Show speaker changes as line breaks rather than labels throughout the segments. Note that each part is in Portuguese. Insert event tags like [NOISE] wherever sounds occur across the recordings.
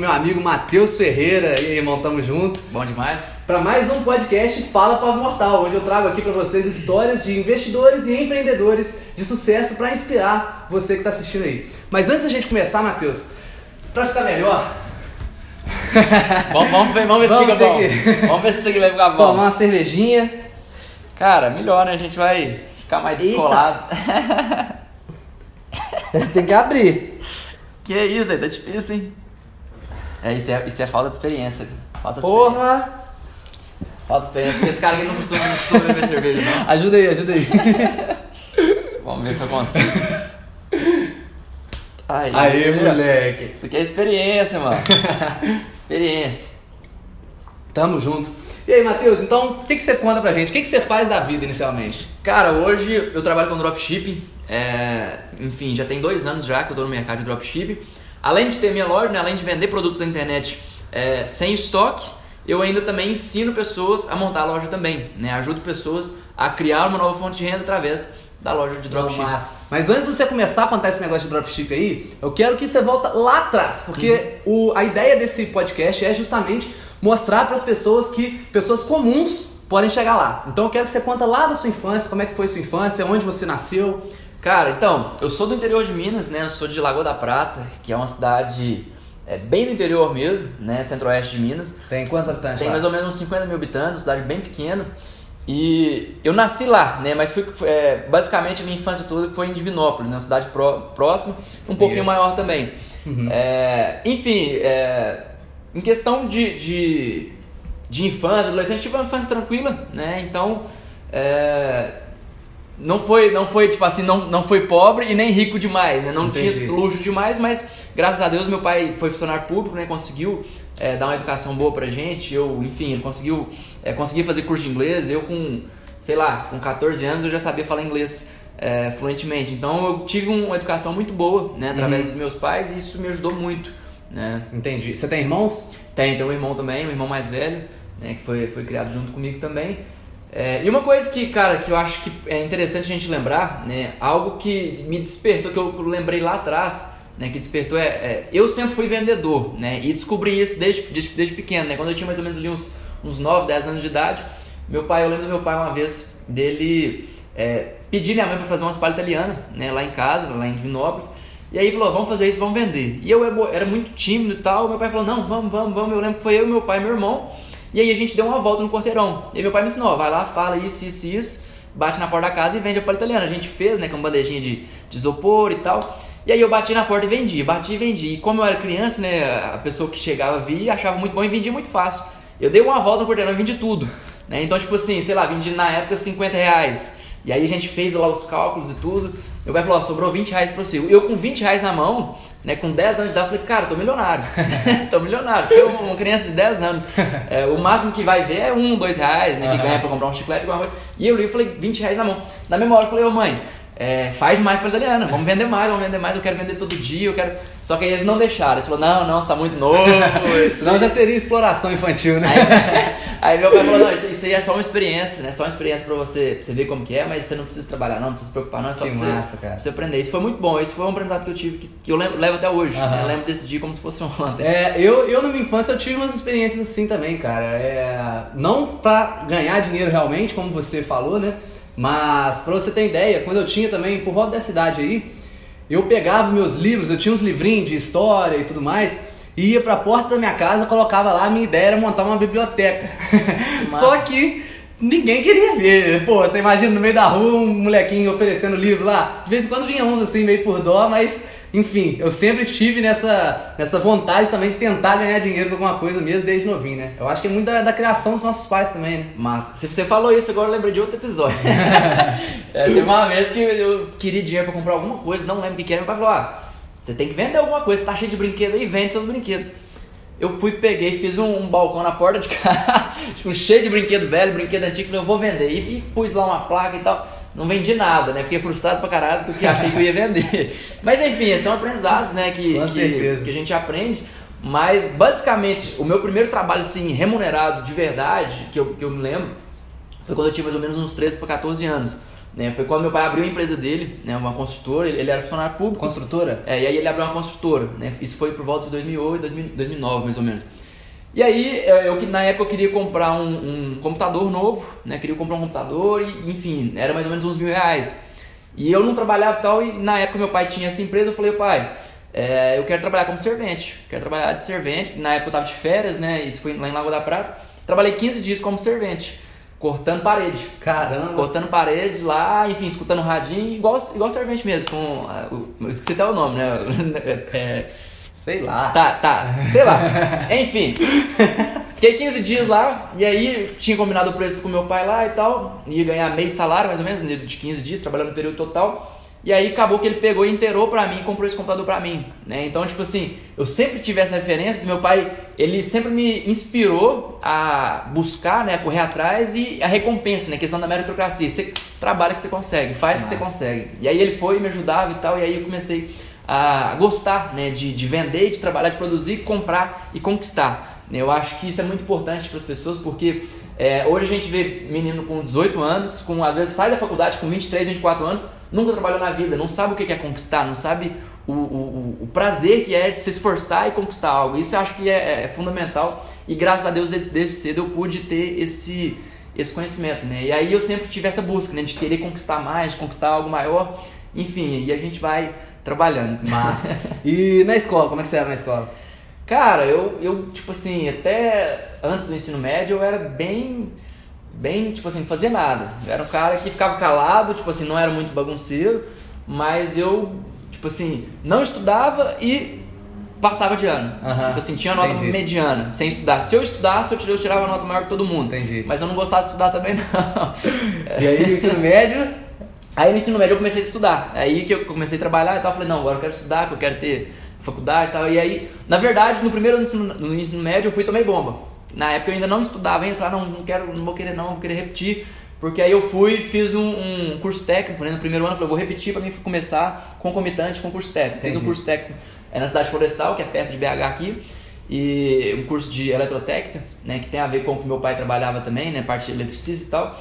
meu amigo Matheus Ferreira. E aí, irmão, tamo junto.
Bom demais.
Para mais um podcast Fala Pavo Mortal, onde eu trago aqui para vocês histórias de investidores e empreendedores de sucesso para inspirar você que tá assistindo aí. Mas antes da gente começar, Matheus, para ficar melhor, [LAUGHS]
Vamos, vamos ver, vamos ver se
Vamos
fica
ter
bom.
que-
Vamos ver se vai ficar bom.
tomar uma cervejinha.
Cara, melhor, né? A gente vai ficar mais descolado. [LAUGHS]
Tem que abrir.
que isso aí, tá difícil, hein? É, isso é, isso é falta de experiência. Falta de experiência.
Porra!
Falta de experiência. Esse cara aqui não costuma, não costuma beber cerveja, não.
Ajuda aí, ajuda aí. [LAUGHS]
Vamos ver se eu consigo. Aí,
Aê, moleque.
Isso aqui é experiência, mano. [LAUGHS] experiência.
Tamo junto. E aí, Matheus, então, o que, que você conta pra gente? O que, que você faz da vida inicialmente?
Cara, hoje eu trabalho com dropshipping. É, enfim, já tem dois anos já que eu tô no mercado de dropshipping. Além de ter minha loja, né, além de vender produtos na internet é, sem estoque, eu ainda também ensino pessoas a montar a loja também. Né? Ajudo pessoas a criar uma nova fonte de renda através da loja de dropshipping.
Massa. Mas antes de você começar a contar esse negócio de dropship aí, eu quero que você volta lá atrás, porque o, a ideia desse podcast é justamente mostrar para as pessoas que pessoas comuns podem chegar lá. Então eu quero que você conta lá da sua infância, como é que foi sua infância, onde você nasceu.
Cara, então, eu sou do interior de Minas, né? Eu sou de Lagoa da Prata, que é uma cidade é, bem do interior mesmo, né? Centro-oeste de Minas.
Tem quantos habitantes
Tem
lá?
mais ou menos uns 50 mil habitantes, cidade bem pequena. E eu nasci lá, né? Mas fui, é, basicamente a minha infância toda foi em Divinópolis, né? uma cidade pró- próxima, um pouquinho
Isso.
maior também.
Uhum.
É, enfim, é, em questão de, de, de infância, adolescente, tive uma infância tranquila, né? Então, é, não foi, não foi tipo assim, não, não foi pobre e nem rico demais, né? Não
Entendi.
tinha luxo demais, mas graças a Deus meu pai foi funcionário público, né? Conseguiu é, dar uma educação boa pra gente. Eu, enfim, ele conseguiu é, consegui fazer curso de inglês. Eu com, sei lá, com 14 anos eu já sabia falar inglês é, fluentemente. Então eu tive uma educação muito boa, né? Através
Uhum.
dos meus pais e isso me ajudou muito, né?
Entendi. Você tem irmãos?
Tem, tem um irmão também, um irmão mais velho, né, que foi, foi criado junto comigo também. É, e uma coisa que, cara, que eu acho que é interessante a gente lembrar, né, algo que me despertou, que eu lembrei lá atrás, né, que despertou é, é, eu sempre fui vendedor, né, e descobri isso desde, desde, desde pequeno, né, quando eu tinha mais ou menos ali uns, uns 9, 10 anos de idade, meu pai, eu lembro do meu pai uma vez, dele é, pedir minha mãe para fazer umas palhas italianas, né, lá em casa, lá em Divinópolis, e aí falou, vamos fazer isso, vamos vender. E eu era- muito tímido e tal, meu pai falou, não, vamos, vamos, vamos. Eu lembro que foi eu, meu pai e meu irmão. E aí a gente deu uma volta no quarteirão. E meu pai me ensinou, vai lá, fala isso, isso, isso, bate na porta da casa e vende a palha. A gente fez, né, com bandejinha de, de isopor e tal. E aí eu bati na porta e vendi, bati e vendi. E como eu era criança, né, a pessoa que chegava via achava muito bom e vendia muito fácil. Eu dei uma volta no quarteirão e vendi tudo. Né? Então, tipo assim, sei lá, vendi na época 50 reais. E aí a gente fez lá os cálculos e tudo. Meu pai falou, ó, sobrou 20 reais pra você. Eu com 20 reais na mão, né, com 10 anos de idade, falei, cara, tô milionário. [LAUGHS] tô milionário. Porque uma uma criança de 10 anos, [LAUGHS] é, o máximo que vai ver é um, dois reais, né, que
Aham.
ganha pra comprar um chiclete, alguma coisa. E eu li e falei, 20 reais na mão. Na mesma hora eu falei, ô mãe, é, faz mais pra italiana, vamos vender mais, vamos vender mais, eu quero vender todo dia, eu quero. Só que aí eles não deixaram. Eles falaram, não, não, você tá muito novo. [LAUGHS]
Senão já seria exploração infantil, né?
Aí, [LAUGHS] aí meu pai falou, não, isso, isso aí é só uma experiência, né? Só uma experiência pra você, pra você ver como que é, mas você não precisa trabalhar não, não precisa se preocupar não, é só
Que
pra, você, pra você aprender. Isso foi muito bom, isso foi um aprendizado que eu tive, que, que eu levo, levo até hoje, né? Eu lembro desse dia como se fosse ontem.
É, eu, eu na minha infância eu tive umas experiências assim também, cara. É, não pra ganhar dinheiro realmente, como você falou, né? Mas pra você ter ideia, quando eu tinha também, por volta dessa idade aí, eu pegava meus livros, eu tinha uns livrinhos de história e tudo mais, e ia pra porta da minha casa, colocava lá, a minha ideia era montar uma biblioteca. [LAUGHS]
Massa.
Só que ninguém queria ver. Pô, você imagina no meio da rua um molequinho oferecendo livro lá. De vez em quando vinha uns assim, meio por dó, mas enfim, eu sempre estive nessa, nessa vontade também de tentar ganhar dinheiro com alguma coisa mesmo desde novinho, né? Eu acho que é muito da, da criação dos nossos pais também, né?
Mas se você falou isso agora, eu lembrei de outro episódio. [LAUGHS] É, teve uma vez que eu queria dinheiro pra comprar alguma coisa, não lembro o que que era, meu pai falou, ah, você tem que vender alguma coisa, tá cheio de brinquedo aí, vende seus brinquedos. Eu fui, peguei, fiz um, um balcão na porta de [LAUGHS] casa, tipo, cheio de brinquedo velho, brinquedo antigo, falei, eu vou vender. E, e pus lá uma placa e tal. Não vendi nada, né? Fiquei frustrado pra caralho porque achei que eu ia vender. [LAUGHS] Mas enfim, são aprendizados, né? Que, que, que a gente aprende. Mas basicamente, o meu primeiro trabalho assim, remunerado de verdade, que eu, que eu me lembro, foi quando eu tinha mais ou menos uns 13 para 14 anos. Né? Foi quando meu pai abriu a empresa dele, né? uma construtora, ele, ele era funcionário público.
Construtora?
É, e aí ele abriu uma construtora, né? Isso foi por volta de 2008, 2009 mais ou menos. E aí, eu que na época eu queria comprar um, um, computador novo, né? Queria comprar um computador e, enfim, era mais ou menos uns mil reais. E eu não trabalhava e tal, e na época meu pai tinha essa empresa, eu falei, pai, é, eu quero trabalhar como servente, quero trabalhar de servente. Na época eu tava de férias, né? Isso foi lá em Lagoa da Prata. Trabalhei 15 dias como servente, cortando parede.
Caramba!
Cortando parede lá, enfim, escutando radinho, igual, igual servente mesmo, com. Eu esqueci até o nome, né? [LAUGHS]
É, Sei lá.
Tá, tá, sei lá. Enfim. Fiquei 15 dias lá, e aí tinha combinado o preço com meu pai lá e tal. Ia ganhar meio salário, mais ou menos, de 15 dias, trabalhando no período total. E aí acabou que ele pegou e inteirou pra mim e comprou esse computador pra mim, né? Então, tipo assim, eu sempre tive essa referência do meu pai, ele sempre me inspirou a buscar, né, a correr atrás e a recompensa, né, questão da meritocracia. Você trabalha que você consegue, faz Nossa. que você consegue. E aí ele foi, me ajudava e tal, e aí eu comecei a gostar né, de, de vender, de trabalhar, de produzir, comprar e conquistar. Eu acho que isso é muito importante para as pessoas porque é, hoje a gente vê menino com 18 anos, com às vezes sai da faculdade com 23, 24 anos, nunca trabalhou na vida, não sabe o que é conquistar, não sabe o, o, o prazer que é de se esforçar e conquistar algo. Isso eu acho que é, é fundamental e graças a Deus desde, desde cedo eu pude ter esse, esse conhecimento. Né? E aí eu sempre tive essa busca né, de querer conquistar mais, de conquistar algo maior. Enfim, e a gente vai trabalhando.
Massa. [LAUGHS] e na escola, como é que você era na escola?
Cara, eu, eu, tipo assim, até antes do ensino médio eu era bem, bem, tipo assim, não fazia nada. Eu era um cara que ficava calado, tipo assim, não era muito bagunceiro, mas eu, tipo assim, não estudava e passava de ano. Uhum. Tipo assim, tinha nota Entendi. mediana, sem estudar. Se eu estudasse, eu tirava nota maior que todo mundo.
Entendi.
Mas eu não gostava de estudar também, não. [LAUGHS]
E aí, ensino médio?
Aí no ensino médio eu comecei a estudar. Aí que eu comecei a trabalhar e tal, eu falei, não, agora eu quero estudar, que eu quero ter faculdade e tal. E aí, na verdade, no primeiro ensino, no ensino médio eu fui e tomei bomba. Na época eu ainda não estudava, ainda falei, não, não quero, não vou querer não, vou querer repetir. Porque aí eu fui fiz um, um curso técnico, né? No primeiro ano eu falei, vou repetir para mim começar concomitante com curso técnico. Entendi. Fiz um curso técnico é na cidade florestal, que é perto de BH aqui. E um curso de eletrotécnica, né? Que tem a ver com o que meu pai trabalhava também, né? Parte de eletricista e tal.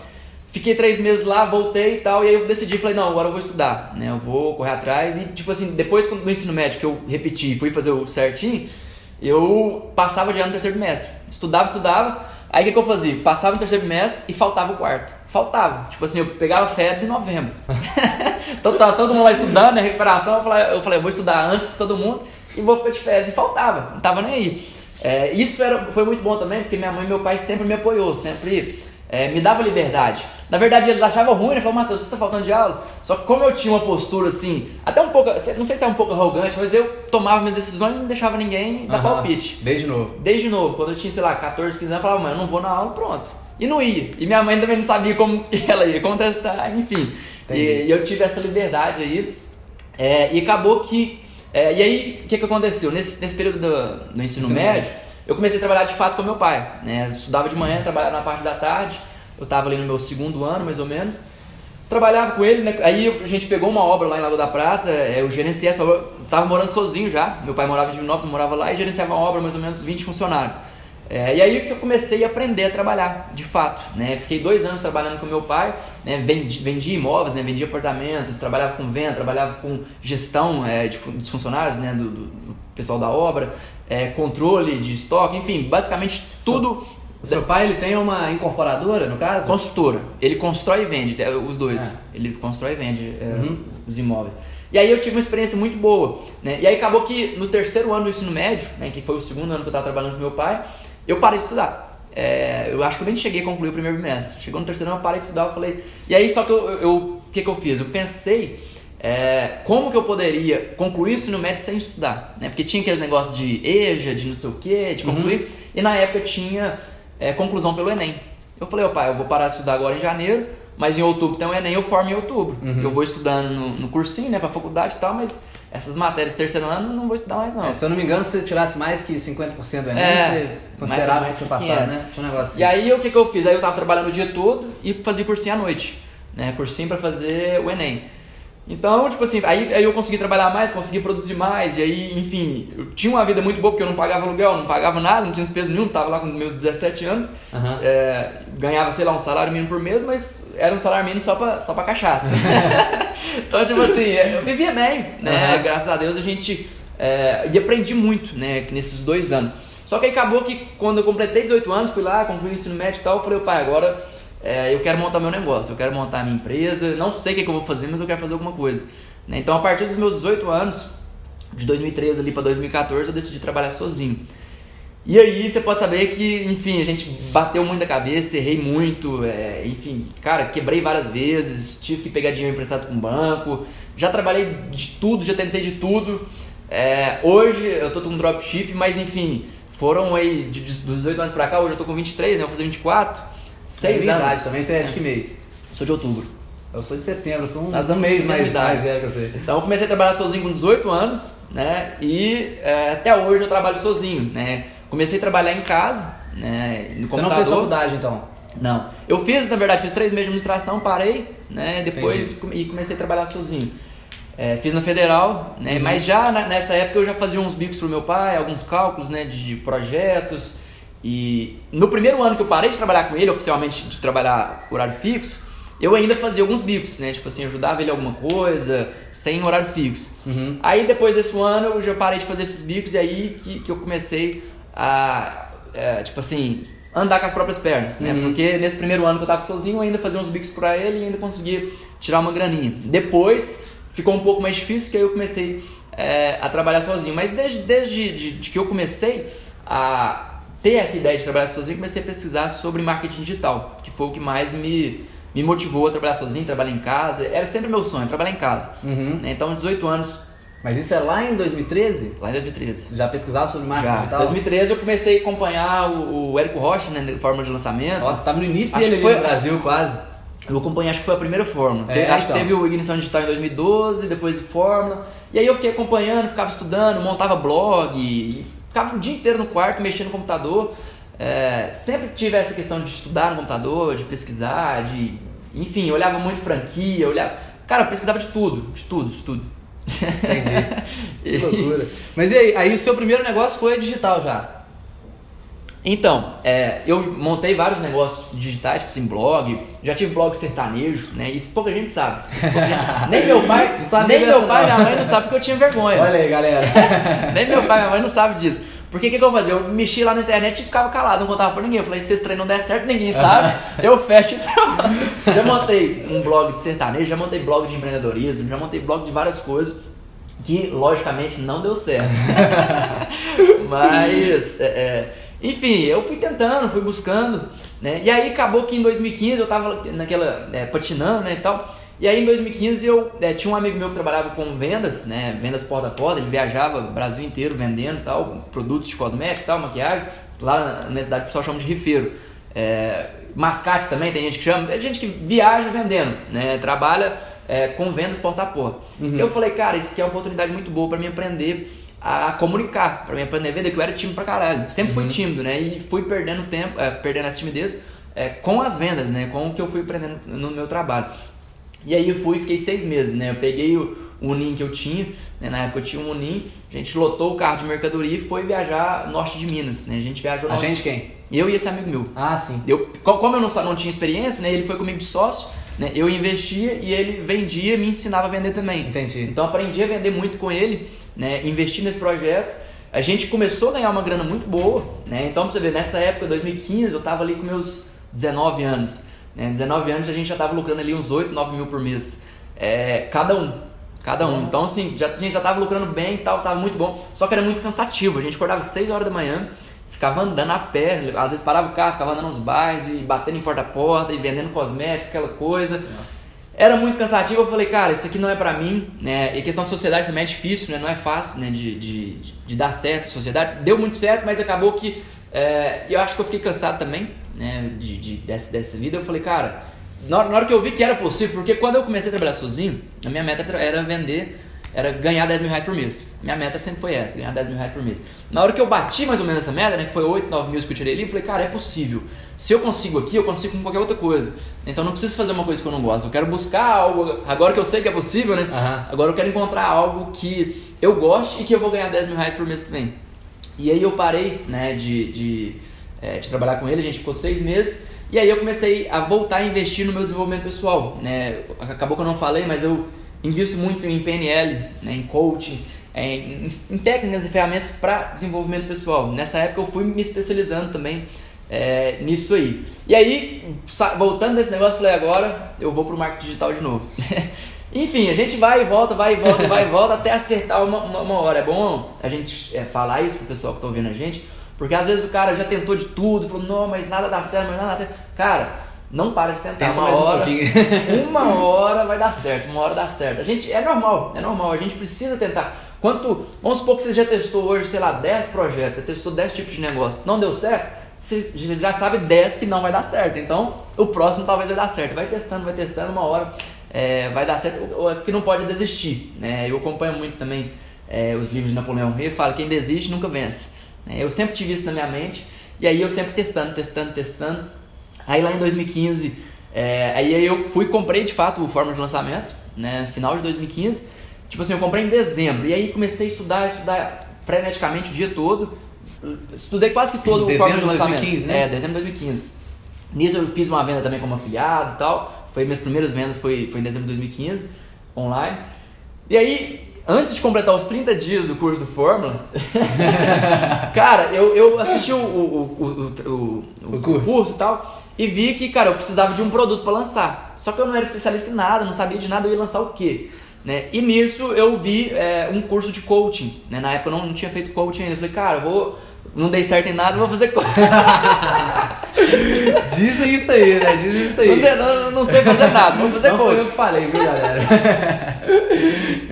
Fiquei três meses lá, voltei e tal, e aí eu decidi, falei, não, agora eu vou estudar, né? Eu vou correr atrás e, tipo assim, depois do ensino médio que eu repeti fui fazer o certinho, eu passava ano no terceiro bimestre. Estudava, estudava, aí o que, que eu fazia? Passava no terceiro bimestre e faltava o quarto. Faltava. Tipo assim, eu pegava férias em novembro. [LAUGHS] então tava todo mundo lá estudando, né? Recuperação, eu falei, eu falei, vou estudar antes que todo mundo e vou ficar de férias. E faltava, não tava nem aí. É, isso era, foi muito bom também, porque minha mãe e meu pai sempre me apoiou, sempre é, me dava liberdade. Na verdade, eles achavam ruim, né? Falavam, Matheus, você está faltando de aula? Só que como eu tinha uma postura assim, até um pouco, não sei se é um pouco arrogante, mas eu tomava minhas decisões e não deixava ninguém dar palpite.
Desde novo.
Desde novo. Quando eu tinha, sei lá, 14, 15 anos, eu falava, mãe, eu não vou na aula, pronto. E não ia. E minha mãe também não sabia como [LAUGHS] ela ia contestar, enfim. E, e, eu tive essa liberdade aí. É, e acabou que. É, e aí, o que, que aconteceu? Nesse, nesse período do, do ensino Sim, médio, eu comecei a trabalhar de fato com meu pai. Né? Estudava de manhã, trabalhava na parte da tarde. Eu estava ali no meu segundo ano, mais ou menos. Trabalhava com ele, né? aí a gente pegou uma obra lá em Lago da Prata, é, eu gerenciei essa obra, estava morando sozinho já, meu pai morava em Divinópolis, morava lá e gerenciava uma obra, mais ou menos 20 funcionários. É, e aí que eu comecei a aprender a trabalhar, de fato. Né? Fiquei dois anos trabalhando com meu pai, né? vendi, vendia imóveis, né? vendia apartamentos, trabalhava com venda, trabalhava com gestão é, de, dos funcionários, né? do, do, do pessoal da obra, é, controle de estoque, enfim, basicamente tudo
o seu pai ele tem uma incorporadora, no caso?
Construtora. Ele constrói e vende, é, os dois. É. Ele constrói e vende é, uhum. os imóveis. E aí eu tive uma experiência muito boa. Né? E aí acabou que no terceiro ano do ensino médio, né, que foi o segundo ano que eu estava trabalhando com meu pai, eu parei de estudar. É, eu acho que eu nem cheguei a concluir o primeiro bimestre. Chegou no terceiro ano, eu parei de estudar, eu falei... E aí só que eu... eu o que, que eu fiz? Eu pensei... É, como que eu poderia concluir o ensino médio sem estudar? Né? Porque tinha aqueles negócios de EJA, de não sei o que, de concluir. Uhum. E na época tinha é, conclusão pelo Enem. Eu falei, ô pai, eu vou parar de estudar agora em janeiro, mas em outubro tem o Enem, eu formo em outubro. Uhum. Eu vou estudando no, no cursinho, né, pra faculdade e tal, mas essas matérias terceiro ano não vou estudar mais não.
É, se eu não me engano, se você tirasse mais que 50% do Enem, é, você considerava que você passava, né?
Tinha um negócio assim. E aí o que, que eu fiz? Aí eu tava trabalhando o dia todo e fazia cursinho à noite, né, cursinho para fazer o Enem. Então, tipo assim, aí, aí eu consegui trabalhar mais, consegui produzir mais, e aí, enfim, eu tinha uma vida muito boa porque eu não pagava aluguel, não pagava nada, não tinha despesa nenhuma, tava lá com meus 17 anos,
Aham.
é, ganhava, sei lá, um salário mínimo por mês, mas era um salário mínimo só pra, só pra cachaça. [LAUGHS] então, tipo assim, eu vivia bem, né?
Aham.
Graças a Deus a gente. é, e aprendi muito, né, nesses dois anos. Só que aí acabou que quando eu completei 18 anos, fui lá, concluí o ensino médio e tal, eu falei, pai, agora é, eu quero montar meu negócio, eu quero montar minha empresa, não sei o que, que eu vou fazer, mas eu quero fazer alguma coisa. né? Então, a partir dos meus 18 anos, de 2013 ali para 2014, eu decidi trabalhar sozinho. E aí você pode saber que, enfim, a gente bateu muita cabeça, errei muito, é, enfim, cara, quebrei várias vezes, tive que pegar dinheiro emprestado com o banco, já trabalhei de tudo, já tentei de tudo. É, hoje eu tô com um dropship, mas enfim, foram aí de, dos 18 anos pra cá, hoje eu tô com 23, né? Vou fazer 24, 6
Minha idade
anos.
também, você é de que mês?
Sou de outubro.
Eu sou de setembro, sou um,
Nós
um mês mais,
idade.
mais que você.
Então eu comecei a trabalhar sozinho com 18 anos, né? E é, até hoje eu trabalho sozinho, né? Comecei a trabalhar em casa, né? No
Você
computador.
não fez faculdade, então?
Não. Eu fiz, na verdade, fiz três meses de administração, parei, né? Depois come- e comecei a trabalhar sozinho. É, fiz na federal, né?
Uhum.
Mas já na- nessa época eu já fazia uns bicos pro meu pai, alguns cálculos, né? De, de projetos. E no primeiro ano que eu parei de trabalhar com ele, oficialmente de trabalhar horário fixo, eu ainda fazia alguns bicos, né? Tipo assim, ajudava ele alguma coisa, sem horário fixo.
Uhum.
Aí depois desse ano eu já parei de fazer esses bicos e aí que, que eu comecei a, é, tipo assim, andar com as próprias pernas, né?
Uhum.
Porque nesse primeiro ano que eu tava sozinho eu ainda fazia uns bicos pra ele e ainda conseguia tirar uma graninha. Depois ficou um pouco mais difícil que aí eu comecei é, a trabalhar sozinho. Mas desde, desde de, de que eu comecei a ter essa ideia de trabalhar sozinho, comecei a pesquisar sobre marketing digital, que foi o que mais me, me motivou a trabalhar sozinho, trabalhar em casa. Era sempre meu sonho, trabalhar em casa.
Uhum.
né? Então, 18 anos,
Mas isso é lá em 2013?
lá em 2013.
Já pesquisava sobre marketing
Já. Em
digital?
2013 eu comecei a acompanhar o, o Érico Rocha, né, na Fórmula de lançamento.
Nossa, tava no início
Acho
dele
foi-
no Brasil, quase.
Eu acompanhei, acho que foi a primeira Fórmula.
É,
acho
então.
que teve o Ignição Digital em 2012, depois Fórmula. E aí eu fiquei acompanhando, ficava estudando, montava blog, ficava o dia inteiro no quarto mexendo no computador. É, sempre tive essa questão de estudar no computador, de pesquisar, de. Enfim, olhava muito franquia, olhava. Cara, eu pesquisava de tudo, de tudo, de tudo.
Entendi. [LAUGHS] Que loucura. Mas e aí, aí o seu primeiro negócio foi digital já?
Então, é, eu montei vários negócios digitais, tipo assim, blog, já tive blog sertanejo, né? Isso pouca gente sabe. Pouca gente- [LAUGHS] Nem meu pai,
sabe
nem meu pai e minha mãe não sabem porque eu tinha vergonha.
Olha aí, galera. [LAUGHS]
Nem meu pai e minha mãe não sabem disso. Porque o que, que eu fazia? Eu mexia lá na internet e ficava calado, não contava pra ninguém. Eu falei, se esse trem não der certo, ninguém sabe. [LAUGHS] eu fecho e. Já montei um blog de sertanejo, já montei blog de empreendedorismo, já montei blog de várias coisas que, logicamente, não deu certo. Mas, é, é, enfim, eu fui tentando, fui buscando, né? E aí acabou que em 2015 eu tava naquela, é, patinando, né, e tal. E aí em 2015 eu é, tinha um amigo meu que trabalhava com vendas, né, vendas porta a porta, ele viajava o Brasil inteiro vendendo tal, produtos de cosmético e tal, maquiagem. Lá na minha cidade o pessoal chama de rifeiro. É, mascate também, tem gente que chama, é gente que viaja vendendo, né, trabalha é, com vendas porta a porta. Eu falei, cara, isso aqui é uma oportunidade muito boa para mim aprender a comunicar, para mim aprender a vender, que eu era tímido pra caralho. Sempre fui tímido, né? E fui perdendo tempo, é, perdendo essa timidez é, com as vendas, né? Com o que eu fui aprendendo no meu trabalho. E aí eu fui e fiquei seis meses, né? Eu peguei o, o Unim que eu tinha, né? na época eu tinha um Unim, a gente lotou o carro de mercadoria e foi viajar norte de Minas, né? A gente viajou
A
norte-
gente quem?
Eu e esse amigo meu.
Ah, sim.
Eu, co- como eu não, não tinha experiência, né, ele foi comigo de sócio, né, eu investia e ele vendia e me ensinava a vender também.
Entendi.
Então aprendi a vender muito com ele, né, investi nesse projeto. A gente começou a ganhar uma grana muito boa, né? Então pra você ver, nessa época, 2015, eu tava ali com meus 19 anos. Né? 19 anos a gente já tava lucrando ali uns 8, 9 mil por mês. É, cada um. Cada um. Então, assim, já, a gente já tava lucrando bem e tal, tava muito bom. Só que era muito cansativo. A gente acordava 6 horas da manhã, ficava andando a pé. Às vezes parava o carro, ficava andando nos bairros e batendo em porta a porta e vendendo cosmético, aquela coisa. Era muito cansativo, eu falei, cara, isso aqui não é pra mim, né? E questão de sociedade também é difícil, né? Não é fácil, né? De, de, de dar certo sociedade. Deu muito certo, mas acabou que... é, eu acho que eu fiquei cansado também, né? De, de- dessa, dessa vida. Eu falei, cara... Na hora, na hora que eu vi que era possível, porque quando eu comecei a trabalhar sozinho, a minha meta era vender era ganhar 10 mil reais por mês. Minha meta sempre foi essa, ganhar 10 mil reais por mês. Na hora que eu bati mais ou menos essa meta, né, que foi 8, 9 mil que eu tirei ali, eu falei, cara, é possível. Se eu consigo aqui, eu consigo com qualquer outra coisa. Então não preciso fazer uma coisa que eu não gosto. Eu quero buscar algo, agora que eu sei que é possível, né?
Uhum.
Agora eu quero encontrar algo que eu goste e que eu vou ganhar 10 mil reais por mês também. E aí eu parei, né, de, de, é, de trabalhar com ele, a gente ficou seis meses. E aí eu comecei a voltar a investir no meu desenvolvimento pessoal. Né? Acabou que eu não falei, mas eu invisto muito em PNL, né, em coaching, em, em, técnicas e ferramentas para desenvolvimento pessoal. Nessa época eu fui me especializando também é, nisso aí. E aí, voltando desse negócio, falei, agora eu vou para o marketing digital de novo. [LAUGHS] Enfim, a gente vai e volta, vai e volta, vai e volta até acertar uma, uma, uma hora. É bom a gente é, falar isso pro pessoal que está ouvindo a gente, porque às vezes o cara já tentou de tudo, falou, não, mas nada dá certo, mas nada dá certo. Cara, não para de tentar.
Tenta
uma hora,
um [LAUGHS]
uma hora vai dar certo, uma hora dá certo. A gente, é normal, é normal, a gente precisa tentar. Quanto, vamos supor que você já testou hoje, sei lá, 10 projetos, você testou 10 tipos de negócio, não deu certo, você já sabe 10 que não vai dar certo. Então, o próximo talvez vai dar certo. Vai testando, vai testando, uma hora é, vai dar certo. O que não pode é desistir. Né? Eu acompanho muito também é, os livros de Napoleão Hill, fala quem desiste nunca vence. Né? Eu sempre tive isso na minha mente, e aí eu sempre testando, testando, testando. Aí lá em 2015, é, aí eu fui comprei de fato o Fórmula de Lançamento, né? final de 2015. Tipo assim, eu comprei em dezembro, e aí comecei a estudar, estudar freneticamente o dia todo. Estudei quase que todo o Fórmula de Lançamento. 2015, né? É, dezembro de 2015. Nisso eu fiz uma venda também como afiliado e tal. Foi minhas primeiras vendas foi, foi em dezembro de 2015, online. E aí, antes de completar os 30 dias do curso do Fórmula, [LAUGHS] cara, eu, eu assisti o, o, o, o, curso e tal e vi que, cara, eu precisava de um produto para lançar. Só que eu não era especialista em nada, não sabia de nada, eu ia lançar o quê? Né? E nisso eu vi é, um curso de coaching. Né? Na época eu não, não tinha feito coaching ainda. Eu falei, cara, eu vou. Não dei certo em nada, vou fazer coaching. [LAUGHS]
Dizem isso aí, né? Dizem isso aí.
Não, não, não sei fazer nada, vou fazer
não
coaching.
Foi eu que falei, viu, galera?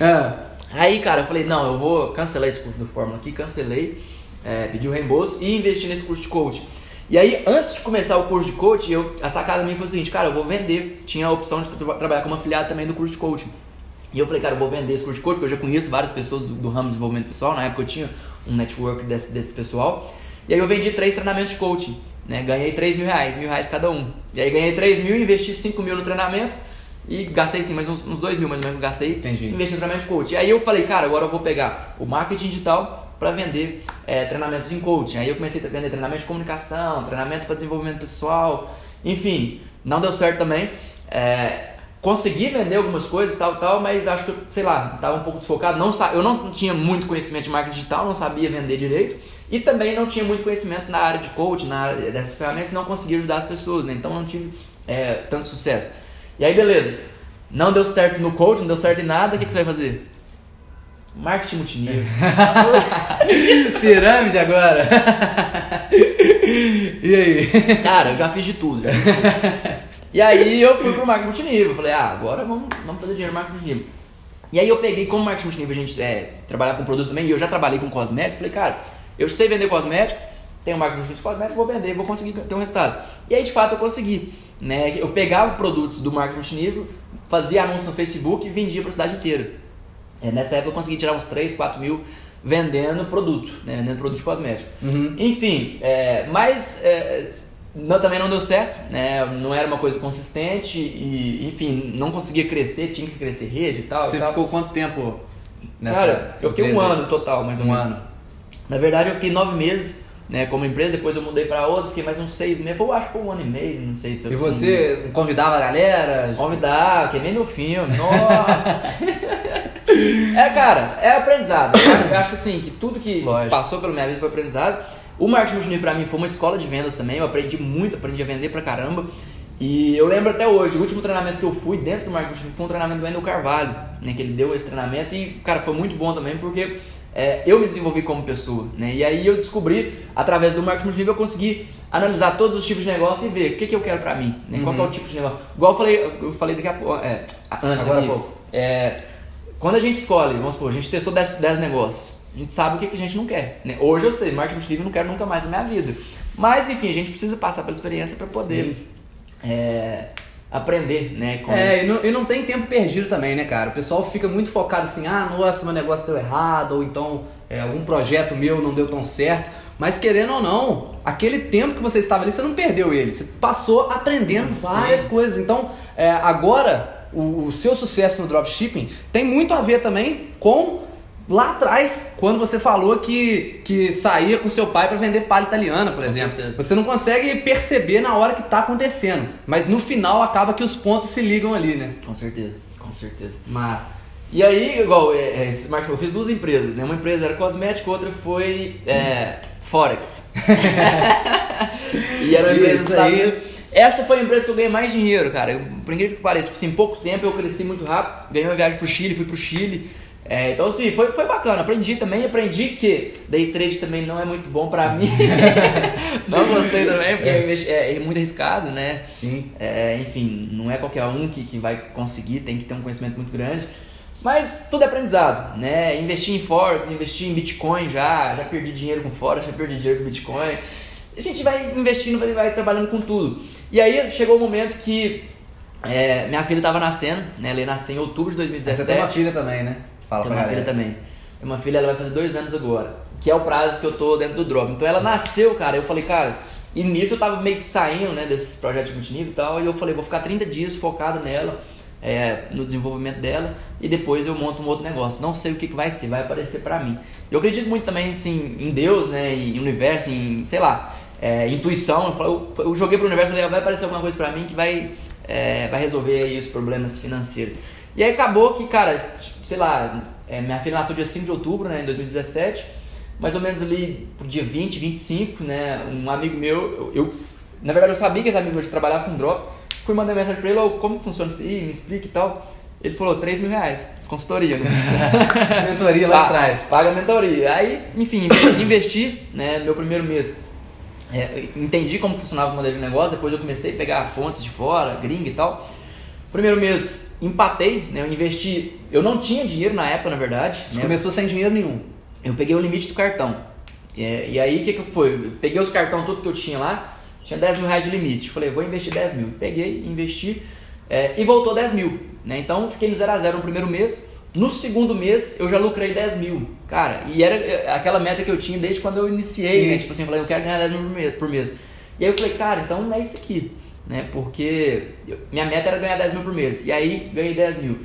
[LAUGHS]
ah. Aí, cara, eu falei, não, eu vou cancelar esse curso do Fórmula aqui, cancelei, é, pedi o reembolso e investi nesse curso de coaching. E aí, antes de começar o curso de coaching, eu, a sacada minha foi o seguinte, cara, eu vou vender. Tinha a opção de tra trabalhar como afiliado também do curso de coaching. E eu falei, cara, eu vou vender esse curso de coaching, porque eu já conheço várias pessoas do, do ramo de desenvolvimento pessoal. Na época eu tinha um network desse, desse pessoal. E aí eu vendi três treinamentos de coaching. Né? Ganhei 3 mil reais, mil reais cada um. E aí ganhei 3 mil, investi 5 mil no treinamento. E gastei sim, mais uns, uns 2 mil mais ou menos, gastei,
Entendi.
investi no treinamento de coaching. E aí eu falei, cara, agora eu vou pegar o marketing digital para vender é, treinamentos em coaching. Aí eu comecei a vender treinamento de comunicação, treinamento para desenvolvimento pessoal, enfim, não deu certo também. É, consegui vender algumas coisas e tal, tal, mas acho que, sei lá, estava um pouco desfocado. Não, eu não tinha muito conhecimento de marketing digital, não sabia vender direito e também não tinha muito conhecimento na área de coaching, na área dessas ferramentas, não conseguia ajudar as pessoas, né? então não tive é, tanto sucesso. E aí, beleza, não deu certo no coaching, não deu certo em nada, o que, que você vai fazer? Marketing multinível. [LAUGHS]
Pirâmide agora. [LAUGHS] e aí?
Cara, eu já fiz de tudo. Já fiz de tudo. e aí eu fui pro marketing multinível. Falei, ah, agora vamos, vamos fazer dinheiro no marketing multinível. E aí eu peguei, como marketing multinível a gente é, trabalhar com produto também, e eu já trabalhei com cosméticos, falei, cara, eu sei vender cosmético, tenho marketing multinível de cosméticos, vou vender, vou conseguir ter um resultado. E aí de fato eu consegui. Né? Eu pegava produtos do marketing multinível, fazia anúncio no Facebook e vendia para a cidade inteira. É, nessa época eu consegui tirar uns 3, 4 mil vendendo produto, né? vendendo produto de cosmético.
Uhum.
Enfim, é, mas é, não, também não deu certo, né? não era uma coisa consistente e, enfim, não conseguia crescer, tinha que crescer rede e tal.
Você
e tal.
ficou quanto tempo nessa
Cara, eu fiquei um ano total, mais ou
um
menos.
ano.
Na verdade, eu fiquei nove meses né, como empresa, depois eu mudei para outra, fiquei mais uns seis meses, eu acho que foi um ano e meio, não sei se eu
E você convidava a galera?
Convidar, que nem meu filme, nossa! [LAUGHS] é, cara, é aprendizado. Eu acho assim, que tudo que
Lógico.
passou pela minha vida foi aprendizado. O marketing multinível pra mim foi uma escola de vendas também, eu aprendi muito, aprendi a vender pra caramba. E eu lembro até hoje, o último treinamento que eu fui dentro do marketing foi um treinamento do Wendel Carvalho, né, que ele deu esse treinamento e, cara, foi muito bom também porque é, eu me desenvolvi como pessoa, né? E aí eu descobri, através do marketing multinível, eu consegui analisar todos os tipos de negócio e ver o que, que eu quero pra mim, né? Qual que é o tipo de negócio. Igual eu falei, eu falei daqui a pouco, é, antes
Agora
aqui,
pouco.
é, quando a gente escolhe, vamos supor, a gente testou 10, 10 negócios, a gente sabe o que, que a gente não quer, né? Hoje eu sei, marketing multinível não quero nunca mais na minha vida. Mas, enfim, a gente precisa passar pela experiência para poder é, aprender, né? Com
É,
isso.
e não, e não tem tempo perdido também, né, cara? O pessoal fica muito focado assim, ah, nossa, meu negócio deu errado, ou então é, algum projeto meu não deu tão certo. Mas querendo ou não, aquele tempo que você estava ali, você não perdeu ele. Você passou aprendendo várias coisas. Então, é, agora, o, o seu sucesso no dropshipping tem muito a ver também com lá atrás, quando você falou que, que saía com seu pai para vender palha italiana, por exemplo. Você não consegue perceber na hora que tá acontecendo, mas no final acaba que os pontos se ligam ali, né?
Com certeza, com certeza.
Mas
E aí, igual, é, é, esse marketing, eu fiz duas empresas, né? Uma empresa era cosmética, outra foi é, Forex. [LAUGHS] e era uma empresa. Essa foi a empresa que eu ganhei mais dinheiro, cara. Eu, por incrível que pareça, tipo assim, em pouco tempo eu cresci muito rápido, ganhei uma viagem pro Chile, fui pro Chile. É, então, assim, foi, foi bacana. Aprendi também, aprendi que day trade também não é muito bom pra mim. [LAUGHS] não gostei também, porque é, investi- é- é muito arriscado, né?
sim.
É, enfim, não é qualquer um que, que vai conseguir, tem que ter um conhecimento muito grande. Mas tudo é aprendizado, né? Investir em Forex, investir em Bitcoin já, já perdi dinheiro com Forex, já perdi dinheiro com Bitcoin. A gente vai investindo, vai, vai trabalhando com tudo. E aí chegou o momento que é, minha filha estava nascendo, né? Ela ia nascer em outubro de 2017.
Você tem uma filha também, né? Fala
Tem
pra
uma filha
galera.
também. Tem uma filha, ela vai fazer dois anos agora. Que é o prazo que eu tô dentro do drop. Então ela nasceu, cara. Eu falei, cara. E nisso eu tava meio que saindo, né, desses projetos multinível e tal. E eu falei, vou ficar 30 dias focado nela, é, no desenvolvimento dela. E depois eu monto um outro negócio. Não sei o que, que vai ser, vai aparecer pra mim. Eu acredito muito também, assim, em Deus, né, em universo, em, sei lá, é, intuição. Eu, eu, joguei pro universo e falei, "Ah, vai aparecer alguma coisa pra mim que vai, é, vai resolver aí os problemas financeiros. E aí acabou que, cara, sei lá, é, minha filha nasceu dia 5 de outubro, né, em 2017. Mais ou menos ali pro dia 20, 25, né, um amigo meu, eu, eu- na verdade eu sabia que esse amigo meu trabalhava com drop, fui mandar mensagem pra ele, "Ô, como que funciona isso aí, me explica e tal. Ele falou, 3 mil reais, consultoria, né? [LAUGHS]
Mentoria lá atrás.
Paga a mentoria. Aí, enfim, [COUGHS] investi- né, meu primeiro mês. É, entendi como funcionava o modelo de negócio, depois eu comecei a pegar fontes de fora, gringa e tal. Primeiro mês empatei, né, eu investi, eu não tinha dinheiro na época, na verdade. Né,
começou sem dinheiro nenhum.
eu peguei o limite do cartão. É, e aí o que, que foi? Eu peguei os cartões tudo que eu tinha lá, tinha 10 mil reais de limite. Falei, vou investir 10 mil. Peguei, investi é, e voltou 10 mil. Né? Então fiquei no 0 a 0 no primeiro mês. No segundo mês eu já lucrei 10 mil. Cara, e era é, aquela meta que eu tinha desde quando eu iniciei,
Sim.
né? Tipo assim, eu falei, eu quero ganhar 10 mil por mês. E aí eu falei, cara, então é isso aqui. Né? Porque minha meta era ganhar 10 mil por mês. E aí ganhei 10 mil.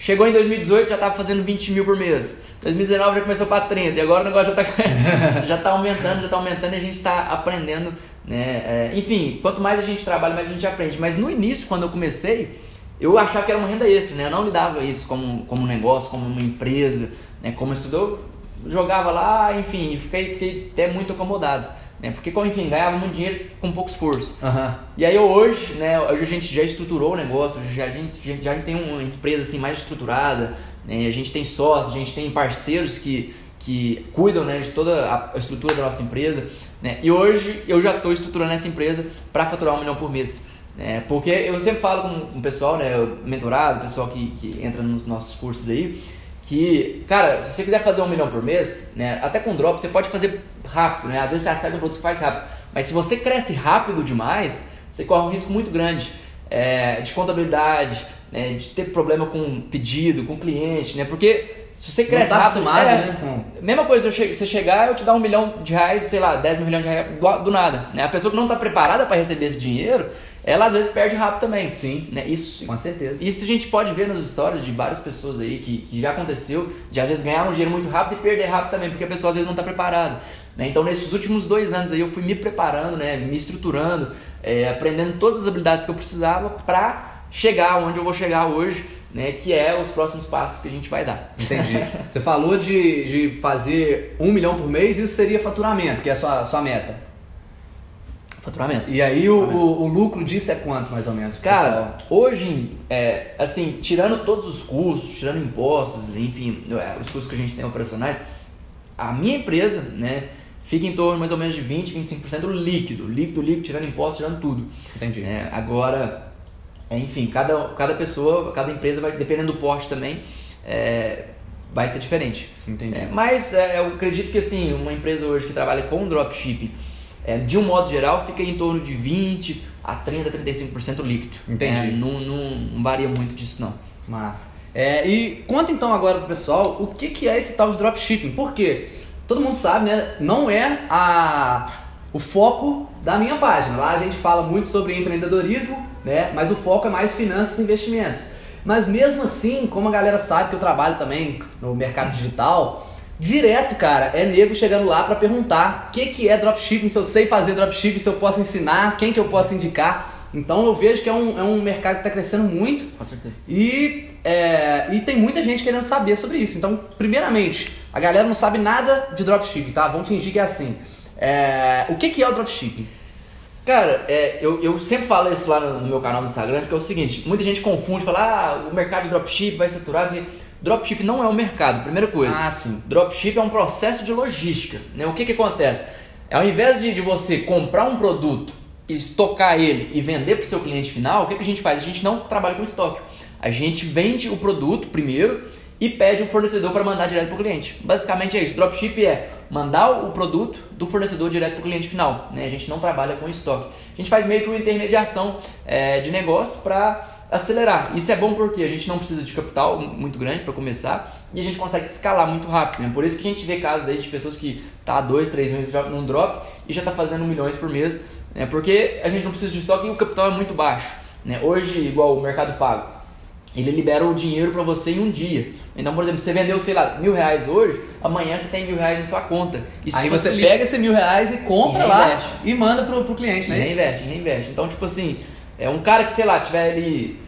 Chegou em 2018, já estava fazendo 20 mil por mês. 2019 já começou para 30. E agora o negócio já está [LAUGHS] já tá aumentando, já está aumentando e a gente está aprendendo. Né? É, enfim, quanto mais a gente trabalha, mais a gente aprende. Mas no início, quando eu comecei, eu achava que era uma renda extra. Né? Eu não lidava isso como, como um negócio, como uma empresa, né? como estudou. Jogava lá, enfim, fiquei, fiquei até muito acomodado. Né? Porque, enfim, ganhava muito dinheiro com pouco esforço.
Aham.
E aí hoje, né, hoje a gente já estruturou o negócio, já, a gente já, já tem uma empresa assim mais estruturada, né, a gente tem sócios, a gente tem parceiros que, que cuidam né, de toda a estrutura da nossa empresa. Né, e hoje eu já estou estruturando essa empresa para faturar um milhão por mês. Né, porque eu sempre falo com, o pessoal, né, mentorado, o pessoal que, que entra nos nossos cursos aí, que, cara, se você quiser fazer um milhão por mês, né, até com drop você pode fazer rápido, né? Às vezes você acerta um produto que faz rápido. Mas se você cresce rápido demais, você corre um risco muito grande é, de contabilidade, né, de ter problema com pedido, com cliente, né? Porque se você cresce
tá
rápido, é,
né?
Mesma coisa, che- você chegar eu te dar um milhão de reais, sei lá, 10 mil milhões de reais do, do nada. Né? A pessoa que não está preparada para receber esse dinheiro, ela às vezes perde rápido também.
Sim.
Né? Isso,
Com certeza.
isso a gente pode ver nas histórias de várias pessoas aí que, que já aconteceu, de às vezes ganhar um dinheiro muito rápido e perder rápido também, porque a pessoa às vezes não está preparada. Né? Então, nesses últimos dois anos aí, eu fui me preparando, né? me estruturando, é, aprendendo todas as habilidades que eu precisava para chegar onde eu vou chegar hoje, né? que é os próximos passos que a gente vai dar.
Entendi. [LAUGHS] Você falou de, de fazer um milhão por mês, isso seria faturamento, que é a sua, sua meta.
Faturamento.
E aí o, o, o lucro disso é quanto, mais ou menos?
Cara, hoje, é, assim, tirando todos os custos, tirando impostos, enfim, é, os custos que a gente tem operacionais, a minha empresa, né, fica em torno mais ou menos de 20, 25% do líquido, líquido, líquido, tirando impostos, tirando tudo.
Entendi.
É, agora, é, enfim, cada, cada pessoa, cada empresa vai, dependendo do porte também, é, vai ser diferente.
Entendi.
É, mas é, eu acredito que assim, uma empresa hoje que trabalha com dropshipping, é, de um modo geral, fica em torno de 20 a 30, 35% líquido.
Entendi.
É, não, não, varia muito disso não.
Massa. É, e conta então agora pro pessoal o que, que é esse tal de dropshipping. Por quê? Todo mundo sabe, né? Não é a, o foco da minha página. Lá a gente fala muito sobre empreendedorismo, né? Mas o foco é mais finanças e investimentos. Mas mesmo assim, como a galera sabe que eu trabalho também no mercado digital, direto, cara, é nego chegando lá para perguntar o que, que é dropshipping, se eu sei fazer dropshipping, se eu posso ensinar, quem que eu posso indicar. Então eu vejo que é um, é um mercado que está crescendo muito.
Com certeza.
E, é, e tem muita gente querendo saber sobre isso. Então, primeiramente, a galera não sabe nada de dropshipping, tá? Vamos fingir que é assim. É, o que, que é o dropshipping?
Cara, é, eu, eu sempre falo isso lá no, meu canal no Instagram, que é o seguinte, muita gente confunde, fala, ah, o mercado de dropship vai saturar. Dropship não é um mercado, primeira coisa.
Ah, sim.
Dropship é um processo de logística. Né? O que, que acontece? Ao invés de, de você comprar um produto, estocar ele e vender para o seu cliente final, o que, que a gente faz? A gente não trabalha com estoque. A gente vende o produto primeiro e pede o fornecedor para mandar direto para o cliente. Basicamente é isso. Dropship é mandar o produto do fornecedor direto para o cliente final. Né? A gente não trabalha com estoque. A gente faz meio que uma intermediação é, de negócio para acelerar. Isso é bom porque a gente não precisa de capital muito grande para começar e a gente consegue escalar muito rápido. Né? Por isso que a gente vê casos aí de pessoas que tá há dois, três meses num drop e já está fazendo milhões por mês, né? porque a gente não precisa de estoque e o capital é muito baixo. Né? Hoje, igual o Mercado Pago, ele libera o dinheiro para você em um dia. Então, por exemplo, você vendeu, sei lá, mil reais hoje, amanhã você tem mil reais na sua conta.
Isso Aí você pega esse mil reais e compra e lá e manda pro, pro cliente, né?
Reinveste, reinveste. Então, tipo assim, é um cara que, sei lá, tiver ali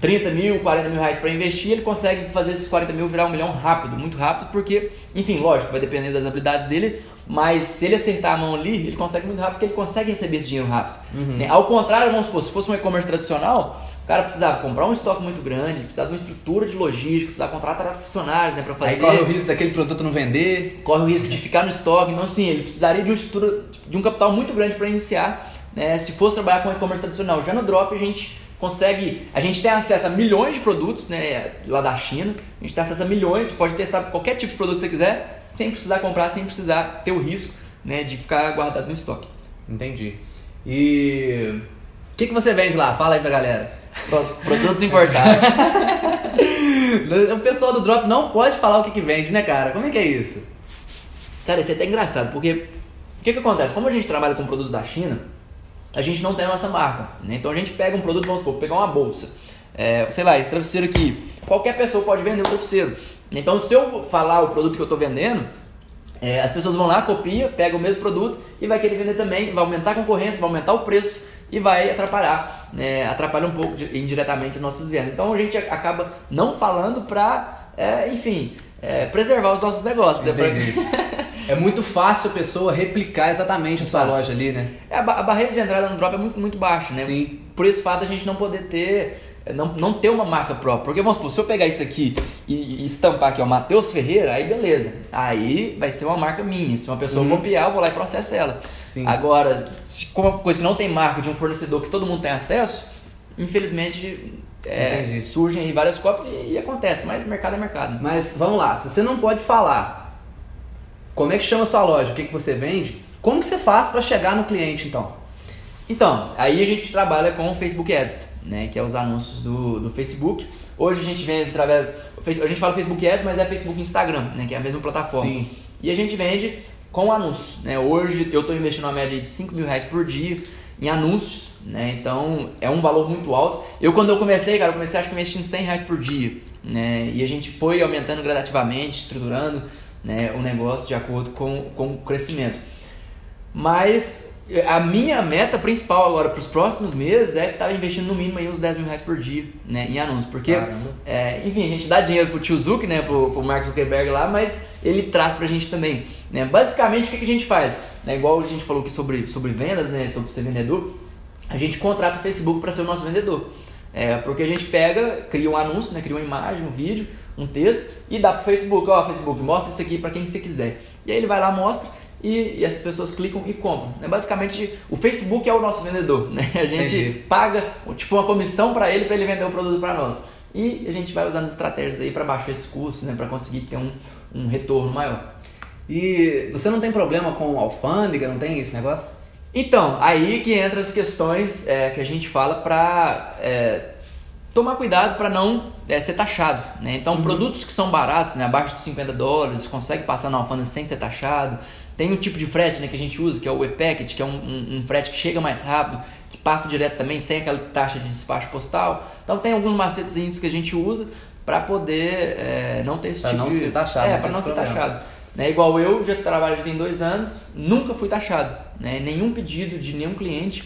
30 mil, 40 mil reais para investir, ele consegue fazer esses 40 mil virar um milhão rápido, muito rápido, porque, enfim, lógico, vai depender das habilidades dele, mas se ele acertar a mão ali, ele consegue muito rápido, porque ele consegue receber esse dinheiro rápido. Uhum. Né? Ao contrário, vamos supor, se fosse um e-commerce tradicional, o cara precisava comprar um estoque muito grande, precisava de uma estrutura de logística, precisava contratar funcionários né, para fazer.
Aí corre o risco daquele produto não vender.
Corre o risco de ficar no estoque. Então, assim, ele precisaria de uma estrutura, de um capital muito grande para iniciar. Né, se fosse trabalhar com e-commerce tradicional. Já no Drop a gente consegue. A gente tem acesso a milhões de produtos né, lá da China. A gente tem acesso a milhões, pode testar qualquer tipo de produto que você quiser, sem precisar comprar, sem precisar ter o risco né, de ficar guardado no estoque.
Entendi. E o que, que você vende lá? Fala aí pra galera.
Produtos importados. [LAUGHS]
o pessoal do Drop não pode falar o que, que vende, né, cara? Como é que é isso?
Cara, isso é até engraçado, porque o que, que acontece? Como a gente trabalha com produtos da China, a gente não tem a nossa marca. Né? Então a gente pega um produto, vamos supor, pegar uma bolsa. É, sei lá, esse travesseiro aqui, qualquer pessoa pode vender o travesseiro. Então se eu falar o produto que eu estou vendendo, é, as pessoas vão lá, copia, pega o mesmo produto e vai querer vender também, vai aumentar a concorrência, vai aumentar o preço e vai atrapalhar, né, atrapalha um pouco de, indiretamente as nossas vendas. Então a gente acaba não falando para, é, enfim, é, preservar os nossos negócios. Né, [LAUGHS]
é muito fácil a pessoa replicar exatamente a sua fácil. loja ali, né?
É, a, a, barreira de entrada no drop é muito, muito baixa, né?
Sim.
Por esse fato a gente não poder ter não, não ter uma marca própria. Porque vamos supor, se eu pegar isso aqui e, e estampar aqui, ó, Matheus Ferreira, aí beleza. Aí vai ser uma marca minha. Se uma pessoa uhum. copiar, eu vou lá e processo ela. Sim. Agora, se, como uma coisa que não tem marca de um fornecedor que todo mundo tem acesso, infelizmente é, surgem aí várias cópias e, e, acontece, mas mercado é mercado.
Mas vamos lá, se você não pode falar como é que chama a sua loja, o que, que você vende, como que você faz para chegar no cliente então?
Então, aí a gente trabalha com o Facebook Ads, né, que é os anúncios do, do Facebook. Hoje a gente vende através. A gente fala Facebook Ads, mas é Facebook e Instagram, né, que é a mesma plataforma.
Sim.
E a gente vende com anúncios. Né? Hoje eu estou investindo uma média de 5 mil reais por dia em anúncios, né? então é um valor muito alto. Eu, quando eu comecei, cara, eu comecei acho que investindo 100 reais por dia. Né? E a gente foi aumentando gradativamente, estruturando né, o negócio de acordo com, com o crescimento. Mas a minha meta principal agora para os próximos meses é estar tá investindo no mínimo aí uns 10 mil reais por dia né, em anúncios. Porque, é, enfim, a gente dá dinheiro pro tio Zuck, né, pro, pro Mark Zuckerberg lá, mas ele traz pra gente também. Né? Basicamente, o que, que a gente faz? Né, igual a gente falou aqui sobre, sobre vendas, né, sobre ser vendedor, a gente contrata o Facebook para ser o nosso vendedor. É, porque a gente pega, cria um anúncio, né, cria uma imagem, um vídeo, um texto e dá pro Facebook, ó, Facebook, mostra isso aqui para quem que você quiser. E aí ele vai lá, mostra e, e essas pessoas clicam e compram. Né? Basicamente, o Facebook é o nosso vendedor. [LAUGHS] Né? A gente Entendi. paga tipo uma comissão para ele para ele vender o produto para nós. E a gente vai usando as estratégias aí para baixar esse custo, né? para conseguir ter um, um retorno maior.
E você não tem problema com alfândega, não tem esse negócio?
Então, aí que entra as questões é, que a gente fala para é, tomar cuidado para não é, ser taxado. Né? Então, uhum. produtos que são baratos, né, abaixo de 50 dólares, consegue passar na alfândega sem ser taxado. Tem um tipo de frete né, que a gente usa, que é o e-packet, que é um, um, um, frete que chega mais rápido, que passa direto também, sem aquela taxa de despacho postal. Então, tem alguns macetezinhos que a gente usa para poder é, não ter esse
pra
tipo
não
de...
Ser taxado,
é, para não ser taxado. Né? Igual eu, já trabalho já tem dois anos, nunca fui taxado. Né? Nenhum pedido de nenhum cliente,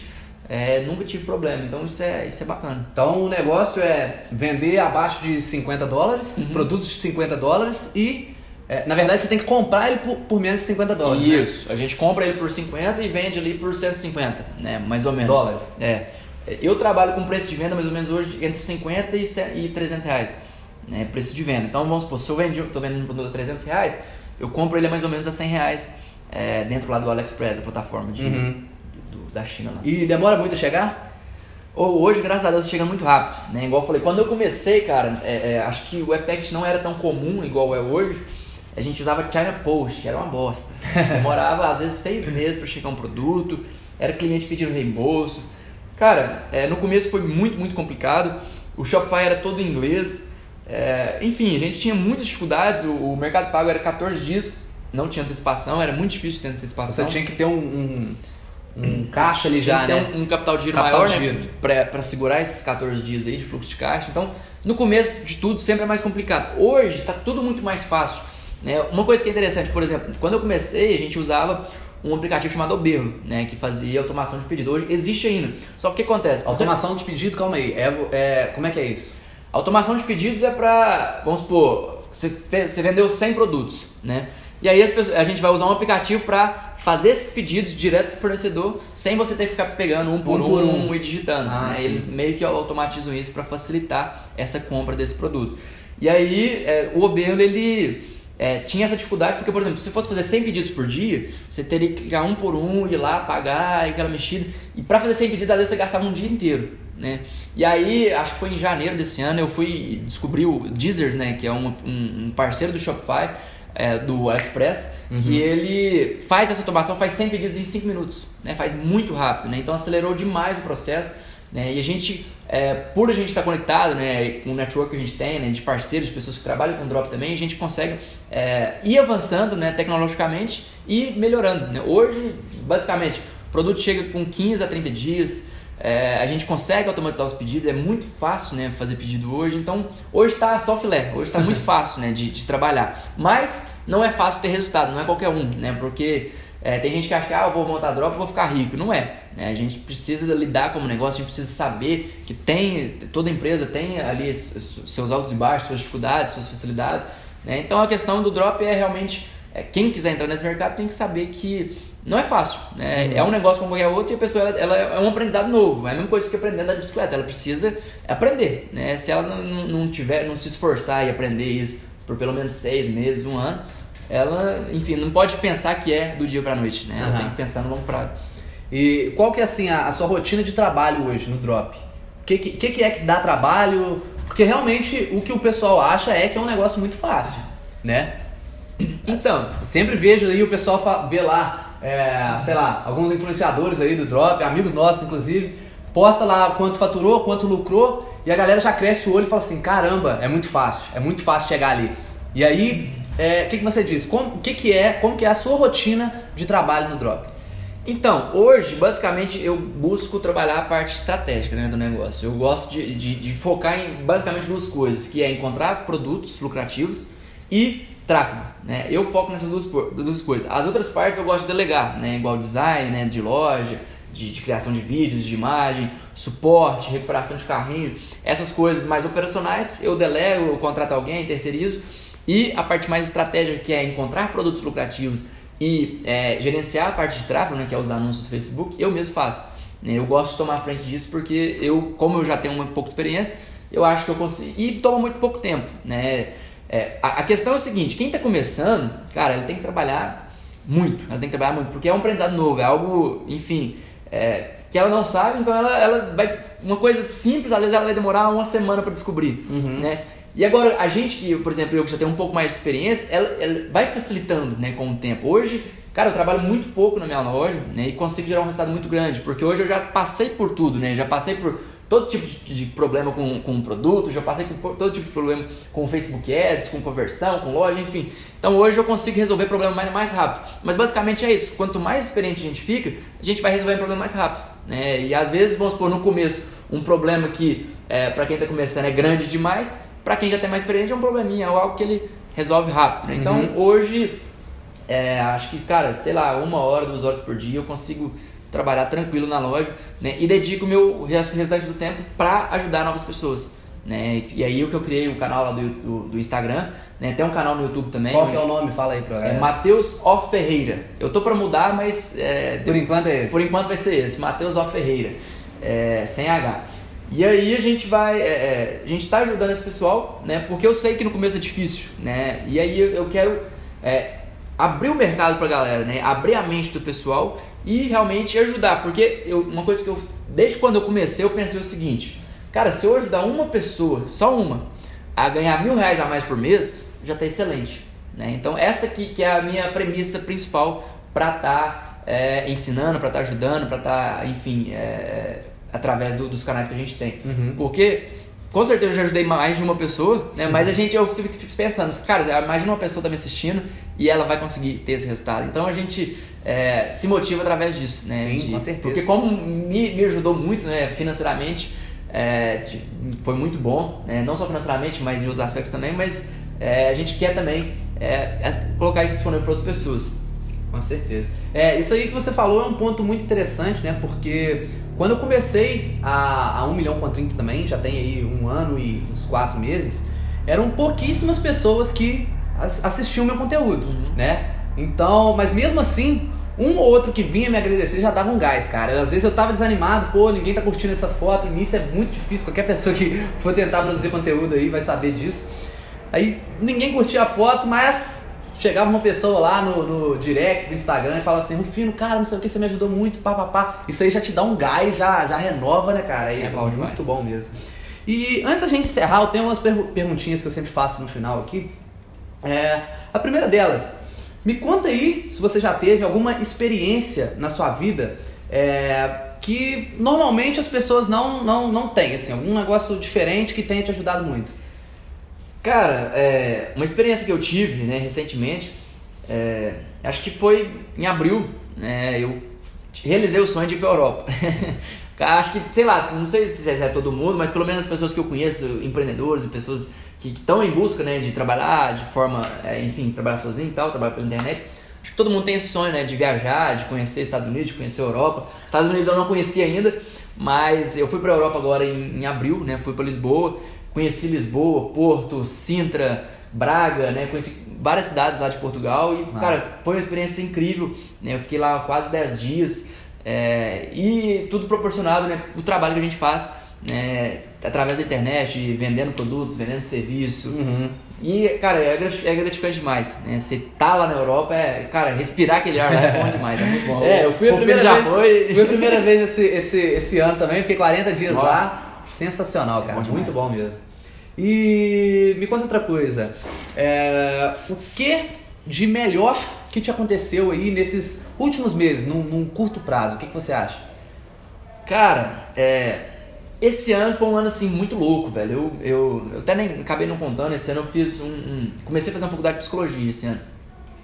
é, nunca tive problema. Então isso é, isso é bacana.
Então o negócio é vender abaixo de 50 dólares, uhum. produtos de 50 dólares e. É, na verdade, você tem que comprar ele por, por menos de 50 dólares.
Né? Isso, né? a gente compra ele por 50 e vende ali por 150, né? Mais ou menos.
Dólares.
É. Eu trabalho com preço de venda mais ou menos hoje entre 50 e 300 reais. Né? Preço de venda. Então vamos supor, se eu estou vendendo um produto a 300 reais, eu compro ele a mais ou menos a 100 reais é, dentro lá do AliExpress, da plataforma de, uhum. do, da China. Lá.
E demora muito a chegar?
Hoje, graças a Deus, chega muito rápido. Né? Igual eu falei, quando eu comecei, cara, é, é, acho que o Apex não era tão comum igual é hoje. A gente usava China Post, era uma bosta. [LAUGHS] Demorava às vezes seis meses para chegar um produto, era cliente pedindo reembolso. Cara, é, no começo foi muito, muito complicado. O Shopify era todo em inglês. É, enfim, a gente tinha muitas dificuldades. O, o, Mercado Pago era 14 dias, não tinha antecipação, era muito difícil ter antecipação.
Você tinha que ter um, um, um caixa ali já, né?
Um, um, capital de giro capital maior, de giro. né? Para segurar esses 14 dias aí de fluxo de caixa. Então, no começo de tudo, sempre é mais complicado. Hoje está tudo muito mais fácil. Né? Uma coisa que é interessante, por exemplo, quando eu comecei, a gente usava um aplicativo chamado Oberlo, né, que fazia automação de pedido. Hoje existe ainda. Só que o que acontece?
Automação de pedido, calma aí. É, é, como é que é isso?
Automação de pedidos é para, vamos supor, você, você vendeu 100 produtos, né? E aí pessoas, a gente vai usar um aplicativo para fazer esses pedidos direto para o fornecedor, sem você ter que ficar pegando um por um, um, por um e digitando. Ah, né? Eles meio que automatizam isso para facilitar essa compra desse produto. E aí é, o Obelo ele é, tinha essa dificuldade, porque, por exemplo, se fosse fazer 100 pedidos por dia, você teria que clicar um por um, ir lá, pagar, aquela mexida. E para fazer 100 pedidos, às vezes você gastava um dia inteiro. Né? E aí, acho que foi em janeiro desse ano, eu fui descobrir o Deezers, né, que é um, um parceiro do Shopify, é, do AliExpress, uhum. que ele faz essa automação, faz 100 pedidos em 5 minutos, né? faz muito rápido, né? então acelerou demais o processo. Né? E a gente, é, por a gente estar conectado né, com o network que a gente tem, né, de parceiros, de pessoas que trabalham com drop também, a gente consegue é, ir avançando né, tecnologicamente e melhorando. Né? Hoje, basicamente, o produto chega com 15 a 30 dias, é, a gente consegue automatizar os pedidos, é muito fácil né, fazer pedido hoje. Então, hoje está só filé, hoje está muito [LAUGHS] fácil né, de, de, trabalhar. Mas não é fácil ter resultado, não é qualquer um, né? Porque é, tem gente que acha que ah, eu vou montar drop e vou ficar rico. Não é. Né? A gente precisa lidar com o negócio, a gente precisa saber que tem, toda empresa tem ali seus altos e baixos, suas dificuldades, suas facilidades. Né? Então a questão do drop é realmente, é, quem quiser entrar nesse mercado tem que saber que não é fácil. Né? É um negócio como qualquer outro e a pessoa ela, ela, é um aprendizado novo. É a mesma coisa que aprender a andar de bicicleta. Ela precisa aprender. Né? Se ela não, não tiver, não se esforçar e aprender isso por pelo menos seis meses, um ano, ela, enfim, não pode pensar que é do dia para noite. Né? Ela uhum. tem que pensar no longo prazo.
E qual que é assim a, a sua rotina de trabalho hoje no Drop? O que, que, que é que dá trabalho? Porque realmente o que o pessoal acha é que é um negócio muito fácil, né? Então, sempre vejo aí o pessoal vê lá, é, sei lá, alguns influenciadores aí do Drop, amigos nossos inclusive, posta lá quanto faturou, quanto lucrou, e a galera já cresce o olho e fala assim, caramba, é muito fácil, é muito fácil chegar ali. E aí, é, o é, que, que você diz? O que, que é, como que é a sua rotina de trabalho no Drop?
Então, hoje, basicamente, eu busco trabalhar a parte estratégica né, do negócio. Eu gosto de, de, de, focar em basicamente duas coisas, que é encontrar produtos lucrativos e tráfego. Né? Eu foco nessas duas, duas coisas. As outras partes eu gosto de delegar, né? igual design né, de loja, de, de, criação de vídeos, de imagem, suporte, recuperação de carrinho, essas coisas mais operacionais eu delego, eu contrato alguém, terceirizo. E a parte mais estratégica, que é encontrar produtos lucrativos e é, gerenciar a parte de tráfego, né, que é os anúncios do Facebook, eu mesmo faço. Né? Eu gosto de tomar frente disso porque eu, como eu já tenho uma pouca experiência, eu acho que eu consigo. E toma muito pouco tempo, né? É, a, a, questão é o seguinte, quem está começando, cara, ele tem que trabalhar muito, ela tem que trabalhar muito, porque é um aprendizado novo, é algo, enfim, é, que ela não sabe, então ela, ela vai, uma coisa simples, às vezes ela vai demorar uma semana para descobrir, uhum. né? E agora, a gente que, por exemplo, eu que já tenho um pouco mais de experiência, ela, ela vai facilitando né, com o tempo. Hoje, cara, eu trabalho muito pouco na minha loja né, e consigo gerar um resultado muito grande, porque hoje eu já passei por tudo, né? Já passei por todo tipo de, de problema com, com produto, já passei por todo tipo de problema com Facebook Ads, com conversão, com loja, enfim. Então hoje eu consigo resolver problema mais, mais rápido. Mas basicamente é isso. Quanto mais experiente a gente fica, a gente vai resolver um problema mais rápido. Né? E às vezes, vamos supor, no começo, um problema que é, para quem está começando é grande demais, para quem já tem mais experiência é um probleminha, é algo que ele resolve rápido. Né? Então uhum. hoje, é, acho que, cara, sei lá, uma hora, duas horas por dia eu consigo trabalhar tranquilo na loja né? e dedico o meu restante do tempo para ajudar novas pessoas. Né? E aí o que eu criei o canal lá do, do, do Instagram, né? tem um canal no YouTube também.
Qual que é o nome? Fala aí pra
galera. É Matheus O Ferreira. Eu tô para mudar, mas... É,
por enquanto é esse.
Por enquanto vai ser esse, Matheus O Ferreira, é, sem H. E aí a gente vai, é, é, a gente está ajudando esse pessoal, né? Porque eu sei que no começo é difícil, né? E aí eu quero é, abrir o mercado para a galera, né? Abrir a mente do pessoal e realmente ajudar, porque eu, uma coisa que eu desde quando eu comecei eu pensei o seguinte, cara, se eu ajudar uma pessoa, só uma, a ganhar mil reais a mais por mês, já está excelente, né? Então essa aqui que é a minha premissa principal para estar tá, é, ensinando, para estar tá ajudando, para estar, tá, enfim, é, através do, dos canais que a gente tem, uhum. porque com certeza eu já ajudei mais de uma pessoa, né? Mas a gente, eu fico pensando, cara, imagina uma pessoa tá me assistindo e ela vai conseguir ter esse resultado. Então a gente é, se motiva através disso, né?
Sim, de, com certeza.
Porque como me, me ajudou muito, né, financeiramente, é, de, foi muito bom, né? não só financeiramente, mas em outros aspectos também, mas é, a gente quer também é, é, colocar isso disponível para outras pessoas.
Com certeza. É, isso aí que você falou é um ponto muito interessante, né? Porque quando eu comecei a, a 1 milhão com 30 também, já tem aí um ano e uns quatro meses, eram pouquíssimas pessoas que assistiam meu conteúdo, uhum. né? Então, mas mesmo assim, um ou outro que vinha me agradecer já dava um gás, cara. Às vezes eu tava desanimado, pô, ninguém tá curtindo essa foto, nisso é muito difícil, qualquer pessoa que for tentar produzir conteúdo aí vai saber disso. Aí ninguém curtia a foto, mas chegava uma pessoa lá no, no direct do Instagram e falava assim, Rufino, cara, não sei o que, você me ajudou muito, pá, pá, pá. Isso aí já te dá um gás, já, já renova, né, cara? Aí,
é bom
demais. Muito bom mesmo. E antes da gente encerrar, eu tenho umas perguntinhas que eu sempre faço no final aqui. É, a primeira delas, me conta aí se você já teve alguma experiência na sua vida é, que normalmente as pessoas não, não, não têm, assim, algum negócio diferente que tenha te ajudado muito.
Cara, é, uma experiência que eu tive né, recentemente, é, acho que foi em abril, né, eu realizei o sonho de ir para a Europa. [LAUGHS] acho que, sei lá, não sei se é todo mundo, mas pelo menos as pessoas que eu conheço, empreendedores e pessoas que estão em busca né, de trabalhar de forma, é, enfim, trabalhar sozinho e tal, trabalhar pela internet. Acho que todo mundo tem esse sonho né, de viajar, de conhecer Estados Unidos, de conhecer a Europa. Estados Unidos eu não conhecia ainda, mas eu fui para a Europa agora em, em abril, né, fui para Lisboa. Conheci Lisboa, Porto, Sintra, Braga, né? Conheci várias cidades lá de Portugal e, Nossa. cara, foi uma experiência incrível. Né? Eu fiquei lá quase 10 dias é, e tudo proporcionado né, o trabalho que a gente faz né, através da internet, vendendo produtos, vendendo serviço. Uhum. E, cara, é, é gratificante demais. Né? Você tá lá na Europa, é, cara, respirar aquele ar lá é bom demais, é muito bom. [LAUGHS]
É, eu fui a primeira já vez, foi. Fui a primeira vez esse, esse, esse ano também, fiquei 40 dias Nossa. lá. Sensacional, cara. É bom muito bom mesmo. E me conta outra coisa. É, o que de melhor que te aconteceu aí nesses últimos meses, num, num curto prazo? O que, que você acha?
Cara, é, esse ano foi um ano assim muito louco, velho. Eu, eu, eu até nem acabei não contando. Esse ano eu fiz um, um, Comecei a fazer uma faculdade de psicologia esse ano.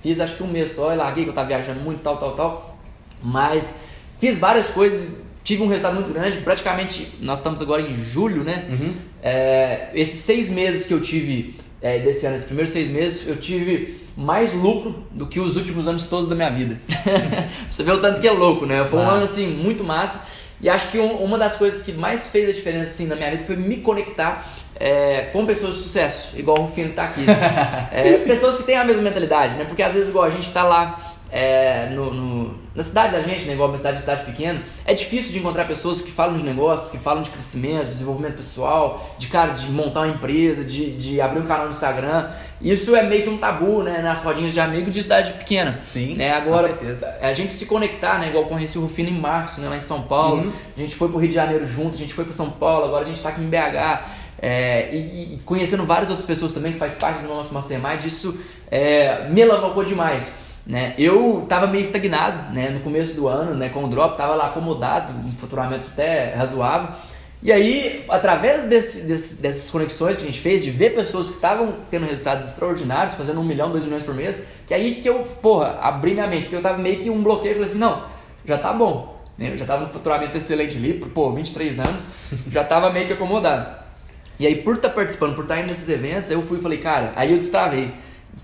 Fiz acho que um mês só e larguei que eu tava viajando muito, tal, tal, tal. Mas fiz várias coisas tive um resultado muito grande. Praticamente, nós estamos agora em julho, né? Uhum. É, esses seis meses que eu tive é, desse ano, esses primeiros seis meses, eu tive mais lucro do que os últimos anos todos da minha vida. [LAUGHS] Você vê o tanto que é louco, né? Foi um ano assim muito massa. E acho que um, uma das coisas que mais fez a diferença assim, na minha vida foi me conectar é, com pessoas de sucesso, igual o Fino tá aqui. [LAUGHS] é, pessoas que têm a mesma mentalidade, né? Porque às vezes, igual a gente tá lá é, no, no, na cidade da gente, né, igual uma cidade, cidade pequena, é difícil de encontrar pessoas que falam de negócios, que falam de crescimento, de desenvolvimento pessoal, de cara, de montar uma empresa, de, de abrir um canal no Instagram. Isso é meio que um tabu, né, nas rodinhas de amigos de cidade pequena.
Sim,
né? Agora, com certeza. a gente se conectar, né, igual com o Recife Rufino em março, né, lá em São Paulo. Uhum. A gente foi pro Rio de Janeiro junto, a gente foi pro São Paulo, agora a gente está aqui em BH. É, e, e, conhecendo várias outras pessoas também que faz parte do nosso mastermind, isso é, me alavancou demais. Né? Eu tava meio estagnado, né? No começo do ano, né? Com o drop, tava lá acomodado, um faturamento até razoável. E aí, através desse, desse, dessas conexões que a gente fez, de ver pessoas que estavam tendo resultados extraordinários, fazendo um milhão, dois milhões por mês, que aí que eu, porra, abri minha mente, porque eu tava meio que um bloqueio, falei assim, não, já tá bom. Né? Eu já tava no faturamento excelente ali, pô, 23 anos, [LAUGHS] já tava meio que acomodado. E aí, por estar tá participando, por estar tá indo nesses eventos, eu fui e falei, cara, aí eu destravei.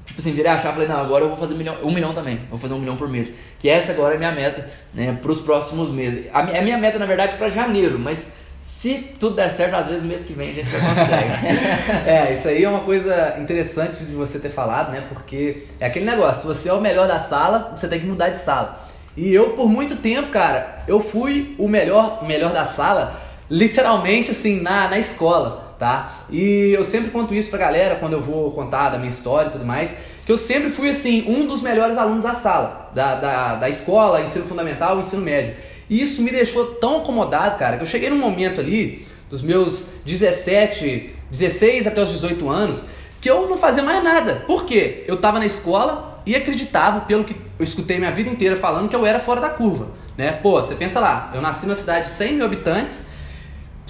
Tipo assim, virei a chave e falei, não, agora eu vou fazer um milhão, um milhão também. Vou fazer um milhão por mês. Que essa agora é minha meta, né, para os próximos meses. A, a minha meta, na verdade, é para janeiro, mas se tudo der certo, às vezes mês que vem a gente já consegue. [LAUGHS]
é, isso aí é uma coisa interessante de você ter falado, né? Porque é aquele negócio, se você é o melhor da sala, você tem que mudar de sala. E eu, por muito tempo, cara, eu fui o melhor, melhor da sala, literalmente assim, na, na escola, tá? E eu sempre conto isso pra galera quando eu vou contar da minha história e tudo mais, que eu sempre fui, assim, um dos melhores alunos da sala, da, da, da escola, ensino fundamental, ensino médio. E isso me deixou tão acomodado, cara, que eu cheguei num momento ali, dos meus 17, 16 até os 18 anos, que eu não fazia mais nada. Por quê? Eu tava na escola e acreditava, pelo que eu escutei minha vida inteira falando, que eu era fora da curva. Né? Pô, você pensa lá, eu nasci numa cidade de 100 mil habitantes,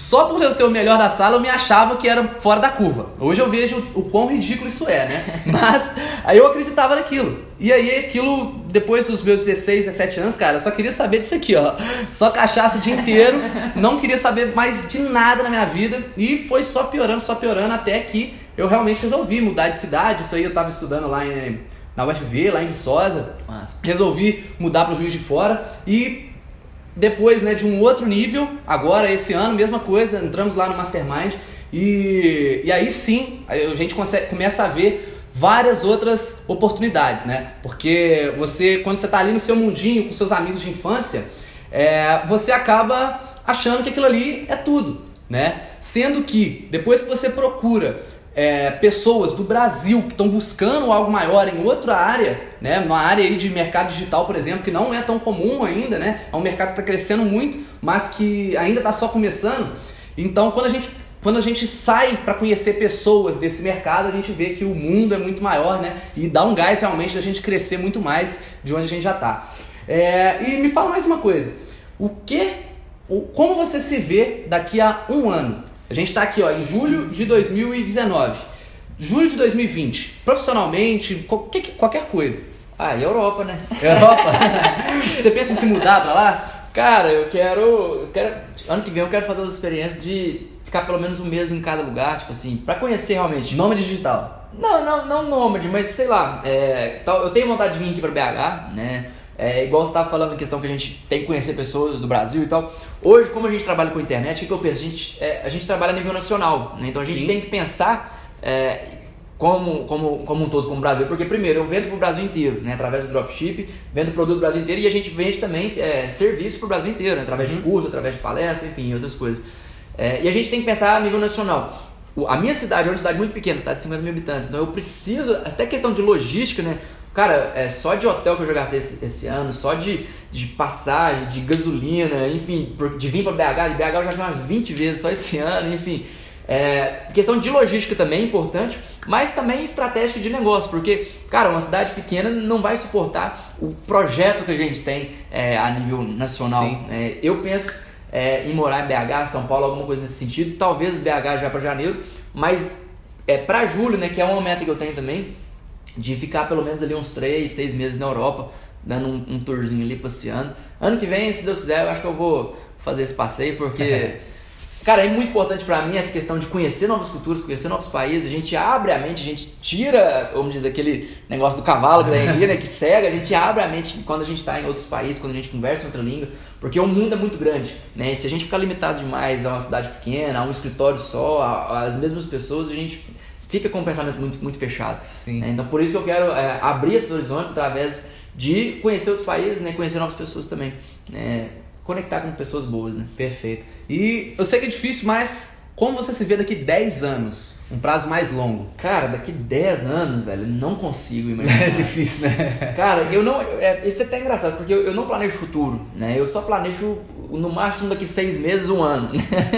só por eu ser o melhor da sala, eu me achava que era fora da curva. Hoje eu vejo o quão ridículo isso é, né? [LAUGHS] Mas aí eu acreditava naquilo. E aí aquilo, depois dos meus 16, 17 anos, cara, eu só queria saber disso aqui, ó. Só cachaça o dia inteiro, [LAUGHS] não queria saber mais de nada na minha vida. E foi só piorando, só piorando, até que eu realmente resolvi mudar de cidade. Isso aí eu tava estudando lá em, na UFV, lá em Viçosa. Resolvi mudar para o Juiz de Fora e depois, né, de um outro nível, agora esse ano, mesma coisa, entramos lá no Mastermind e, e aí sim a gente consegue, começa a ver várias outras oportunidades, né? Porque você, quando você está ali no seu mundinho com seus amigos de infância, é, você acaba achando que aquilo ali é tudo, né? Sendo que depois que você procura é, pessoas do Brasil que estão buscando algo maior em outra área, né, uma área aí de mercado digital, por exemplo, que não é tão comum ainda, né, é um mercado que está crescendo muito, mas que ainda está só começando. Então, quando a gente, quando a gente sai para conhecer pessoas desse mercado, a gente vê que o mundo é muito maior, né, e dá um gás realmente da gente crescer muito mais de onde a gente já está. É, e me fala mais uma coisa, o que, como você se vê daqui a um ano? A gente está aqui ó, em julho de 2019. Julho de 2020. Profissionalmente, qualquer, qualquer coisa.
Ah, e Europa, né?
Europa? [LAUGHS] Você pensa em se mudar para lá?
Cara, eu quero, eu quero. Ano que vem eu quero fazer uma experiência de ficar pelo menos um mês em cada lugar, tipo assim, para conhecer realmente.
Nômade digital?
Não, não, não nômade, mas sei lá. É, eu tenho vontade de vir aqui para BH, né? É, igual você estava falando a questão que a gente tem que conhecer pessoas do Brasil e tal. Hoje, como a gente trabalha com a internet, o que, que eu penso? A gente, é, a gente trabalha a nível nacional, né? então a gente Sim. tem que pensar é, como, como, como um todo, como o Brasil. Porque, primeiro, eu vendo para o Brasil inteiro, né? através do dropship, vendo produto do Brasil inteiro e a gente vende também é, serviço para o Brasil inteiro, né? através uhum. de curso, através de palestra, enfim, outras coisas. É, e a gente tem que pensar a nível nacional. A minha cidade é uma cidade muito pequena, cidade de 50 mil habitantes, então eu preciso, até questão de logística, né? Cara, é só de hotel que eu já gastei esse, esse ano, só de, de passagem, de gasolina, enfim, de vir para BH, de BH eu já umas 20 vezes só esse [LAUGHS] ano, enfim. É, questão de logística também é importante, mas também estratégica de negócio, porque, cara, uma cidade pequena não vai suportar o projeto que a gente tem é, a nível nacional. É, eu penso é, em morar em BH, São Paulo, alguma coisa nesse sentido, talvez BH já para janeiro, mas é, para julho, né, que é uma meta que eu tenho também, de ficar pelo menos ali uns 3, 6 meses na Europa, dando um, um tourzinho ali passeando. Ano que vem, se Deus quiser, eu acho que eu vou fazer esse passeio, porque, [LAUGHS] cara, é muito importante para mim essa questão de conhecer novas culturas, conhecer novos países. A gente abre a mente, a gente tira, vamos dizer, aquele negócio do cavalo que vem aqui, né, que [LAUGHS] cega, a gente abre a mente quando a gente está em outros países, quando a gente conversa em outra língua, porque o mundo é muito grande, né? E se a gente ficar limitado demais a uma cidade pequena, a um escritório só, às mesmas pessoas, a gente fica com um pensamento muito, muito fechado. Né? Então, por isso que eu quero é, abrir esses horizontes através de conhecer outros países, né? conhecer novas pessoas também. Né? Conectar com pessoas boas. Né?
Perfeito. E eu sei que é difícil, mas como você se vê daqui 10 anos? Um prazo mais longo.
Cara, daqui 10 anos, velho, não consigo imaginar. [LAUGHS]
É difícil, né?
Cara, eu não. É, isso é até engraçado, porque eu, eu não planejo futuro, né? Eu só planejo no máximo daqui seis meses, um ano.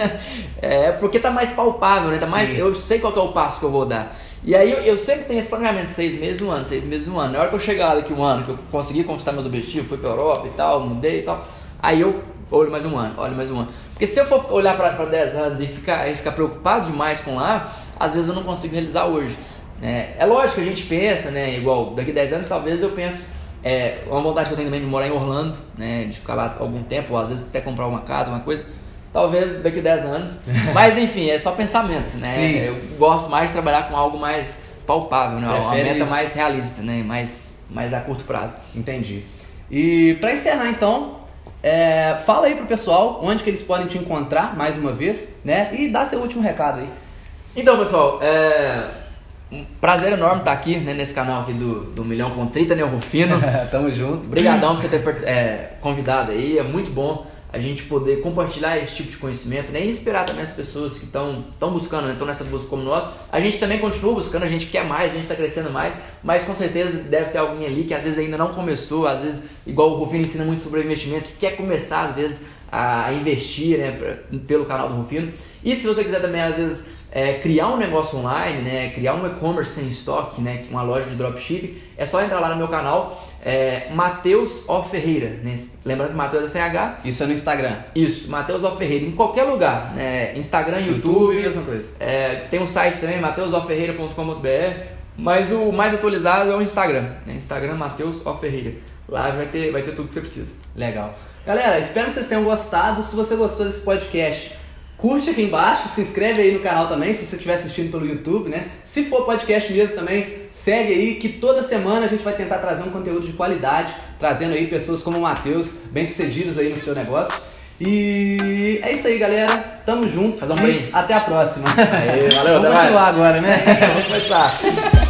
[LAUGHS] é porque tá mais palpável, né? Tá mais, eu sei qual é o passo que eu vou dar. E aí eu, eu, sempre tenho esse planejamento, seis meses, um ano, seis meses, um ano. Na hora que eu chegar lá daqui um ano, que eu consegui conquistar meus objetivos, fui pra Europa e tal, mudei e tal, aí eu olho mais um ano, olho mais um ano. Porque se eu for olhar para 10 anos e ficar, e ficar preocupado demais com lá, às vezes eu não consigo realizar hoje. É, é lógico que a gente pensa, né? Igual, daqui 10 anos talvez eu penso. É, uma vontade que eu tenho também de morar em Orlando, né? De ficar lá algum tempo, ou às vezes até comprar uma casa, uma coisa. Talvez daqui 10 anos. [LAUGHS] Mas enfim, é só pensamento, né? Sim. Eu gosto mais de trabalhar com algo mais palpável, né? Prefere... Uma meta mais realista, né? Mais, mais a curto prazo.
Entendi. E para encerrar então, é, fala aí pro pessoal onde que eles podem te encontrar mais uma vez, né? E dá seu último recado aí.
Então, pessoal, é um prazer enorme estar aqui né, nesse canal aqui do, do Milhão com 30 Neo Rufino. [LAUGHS]
Tamo junto.
Obrigadão por você ter é, convidado aí, é muito bom a gente poder compartilhar esse tipo de conhecimento né, e inspirar também as pessoas que estão buscando, estão né, nessa busca como nós. A gente também continua buscando, a gente quer mais, a gente está crescendo mais, mas com certeza deve ter alguém ali que às vezes ainda não começou, às vezes, igual o Rufino ensina muito sobre investimento, que quer começar às vezes a investir né, pelo canal do Rufino. E se você quiser também, às vezes, é, criar um negócio online, né, criar um e-commerce sem estoque, né, uma loja de dropship, é só entrar lá no meu canal, é, Matheus O Ferreira. Né? Lembrando que Matheus é sem H.
Isso é no Instagram.
Isso, Matheus O Ferreira. Em qualquer lugar, né? Instagram, YouTube. YouTube
mesma coisa.
É, tem um site também, mateusoferreira.com.br. Mas o mais atualizado é o Instagram. Né? Instagram Matheus O Ferreira. Lá vai ter, vai ter tudo que você precisa.
Legal. Galera, espero que vocês tenham gostado. Se você gostou desse podcast, Curte aqui embaixo, se inscreve aí no canal também, se você estiver assistindo pelo YouTube, né? Se for podcast mesmo também, segue aí que toda semana a gente vai tentar trazer um conteúdo de qualidade, trazendo aí pessoas como o Matheus, bem-sucedidos aí no seu negócio. E é isso aí, galera. Tamo junto.
Fazer um brinde.
Até a próxima.
Aí, valeu, [LAUGHS]
Vamos continuar agora, né? [LAUGHS]
Vamos começar.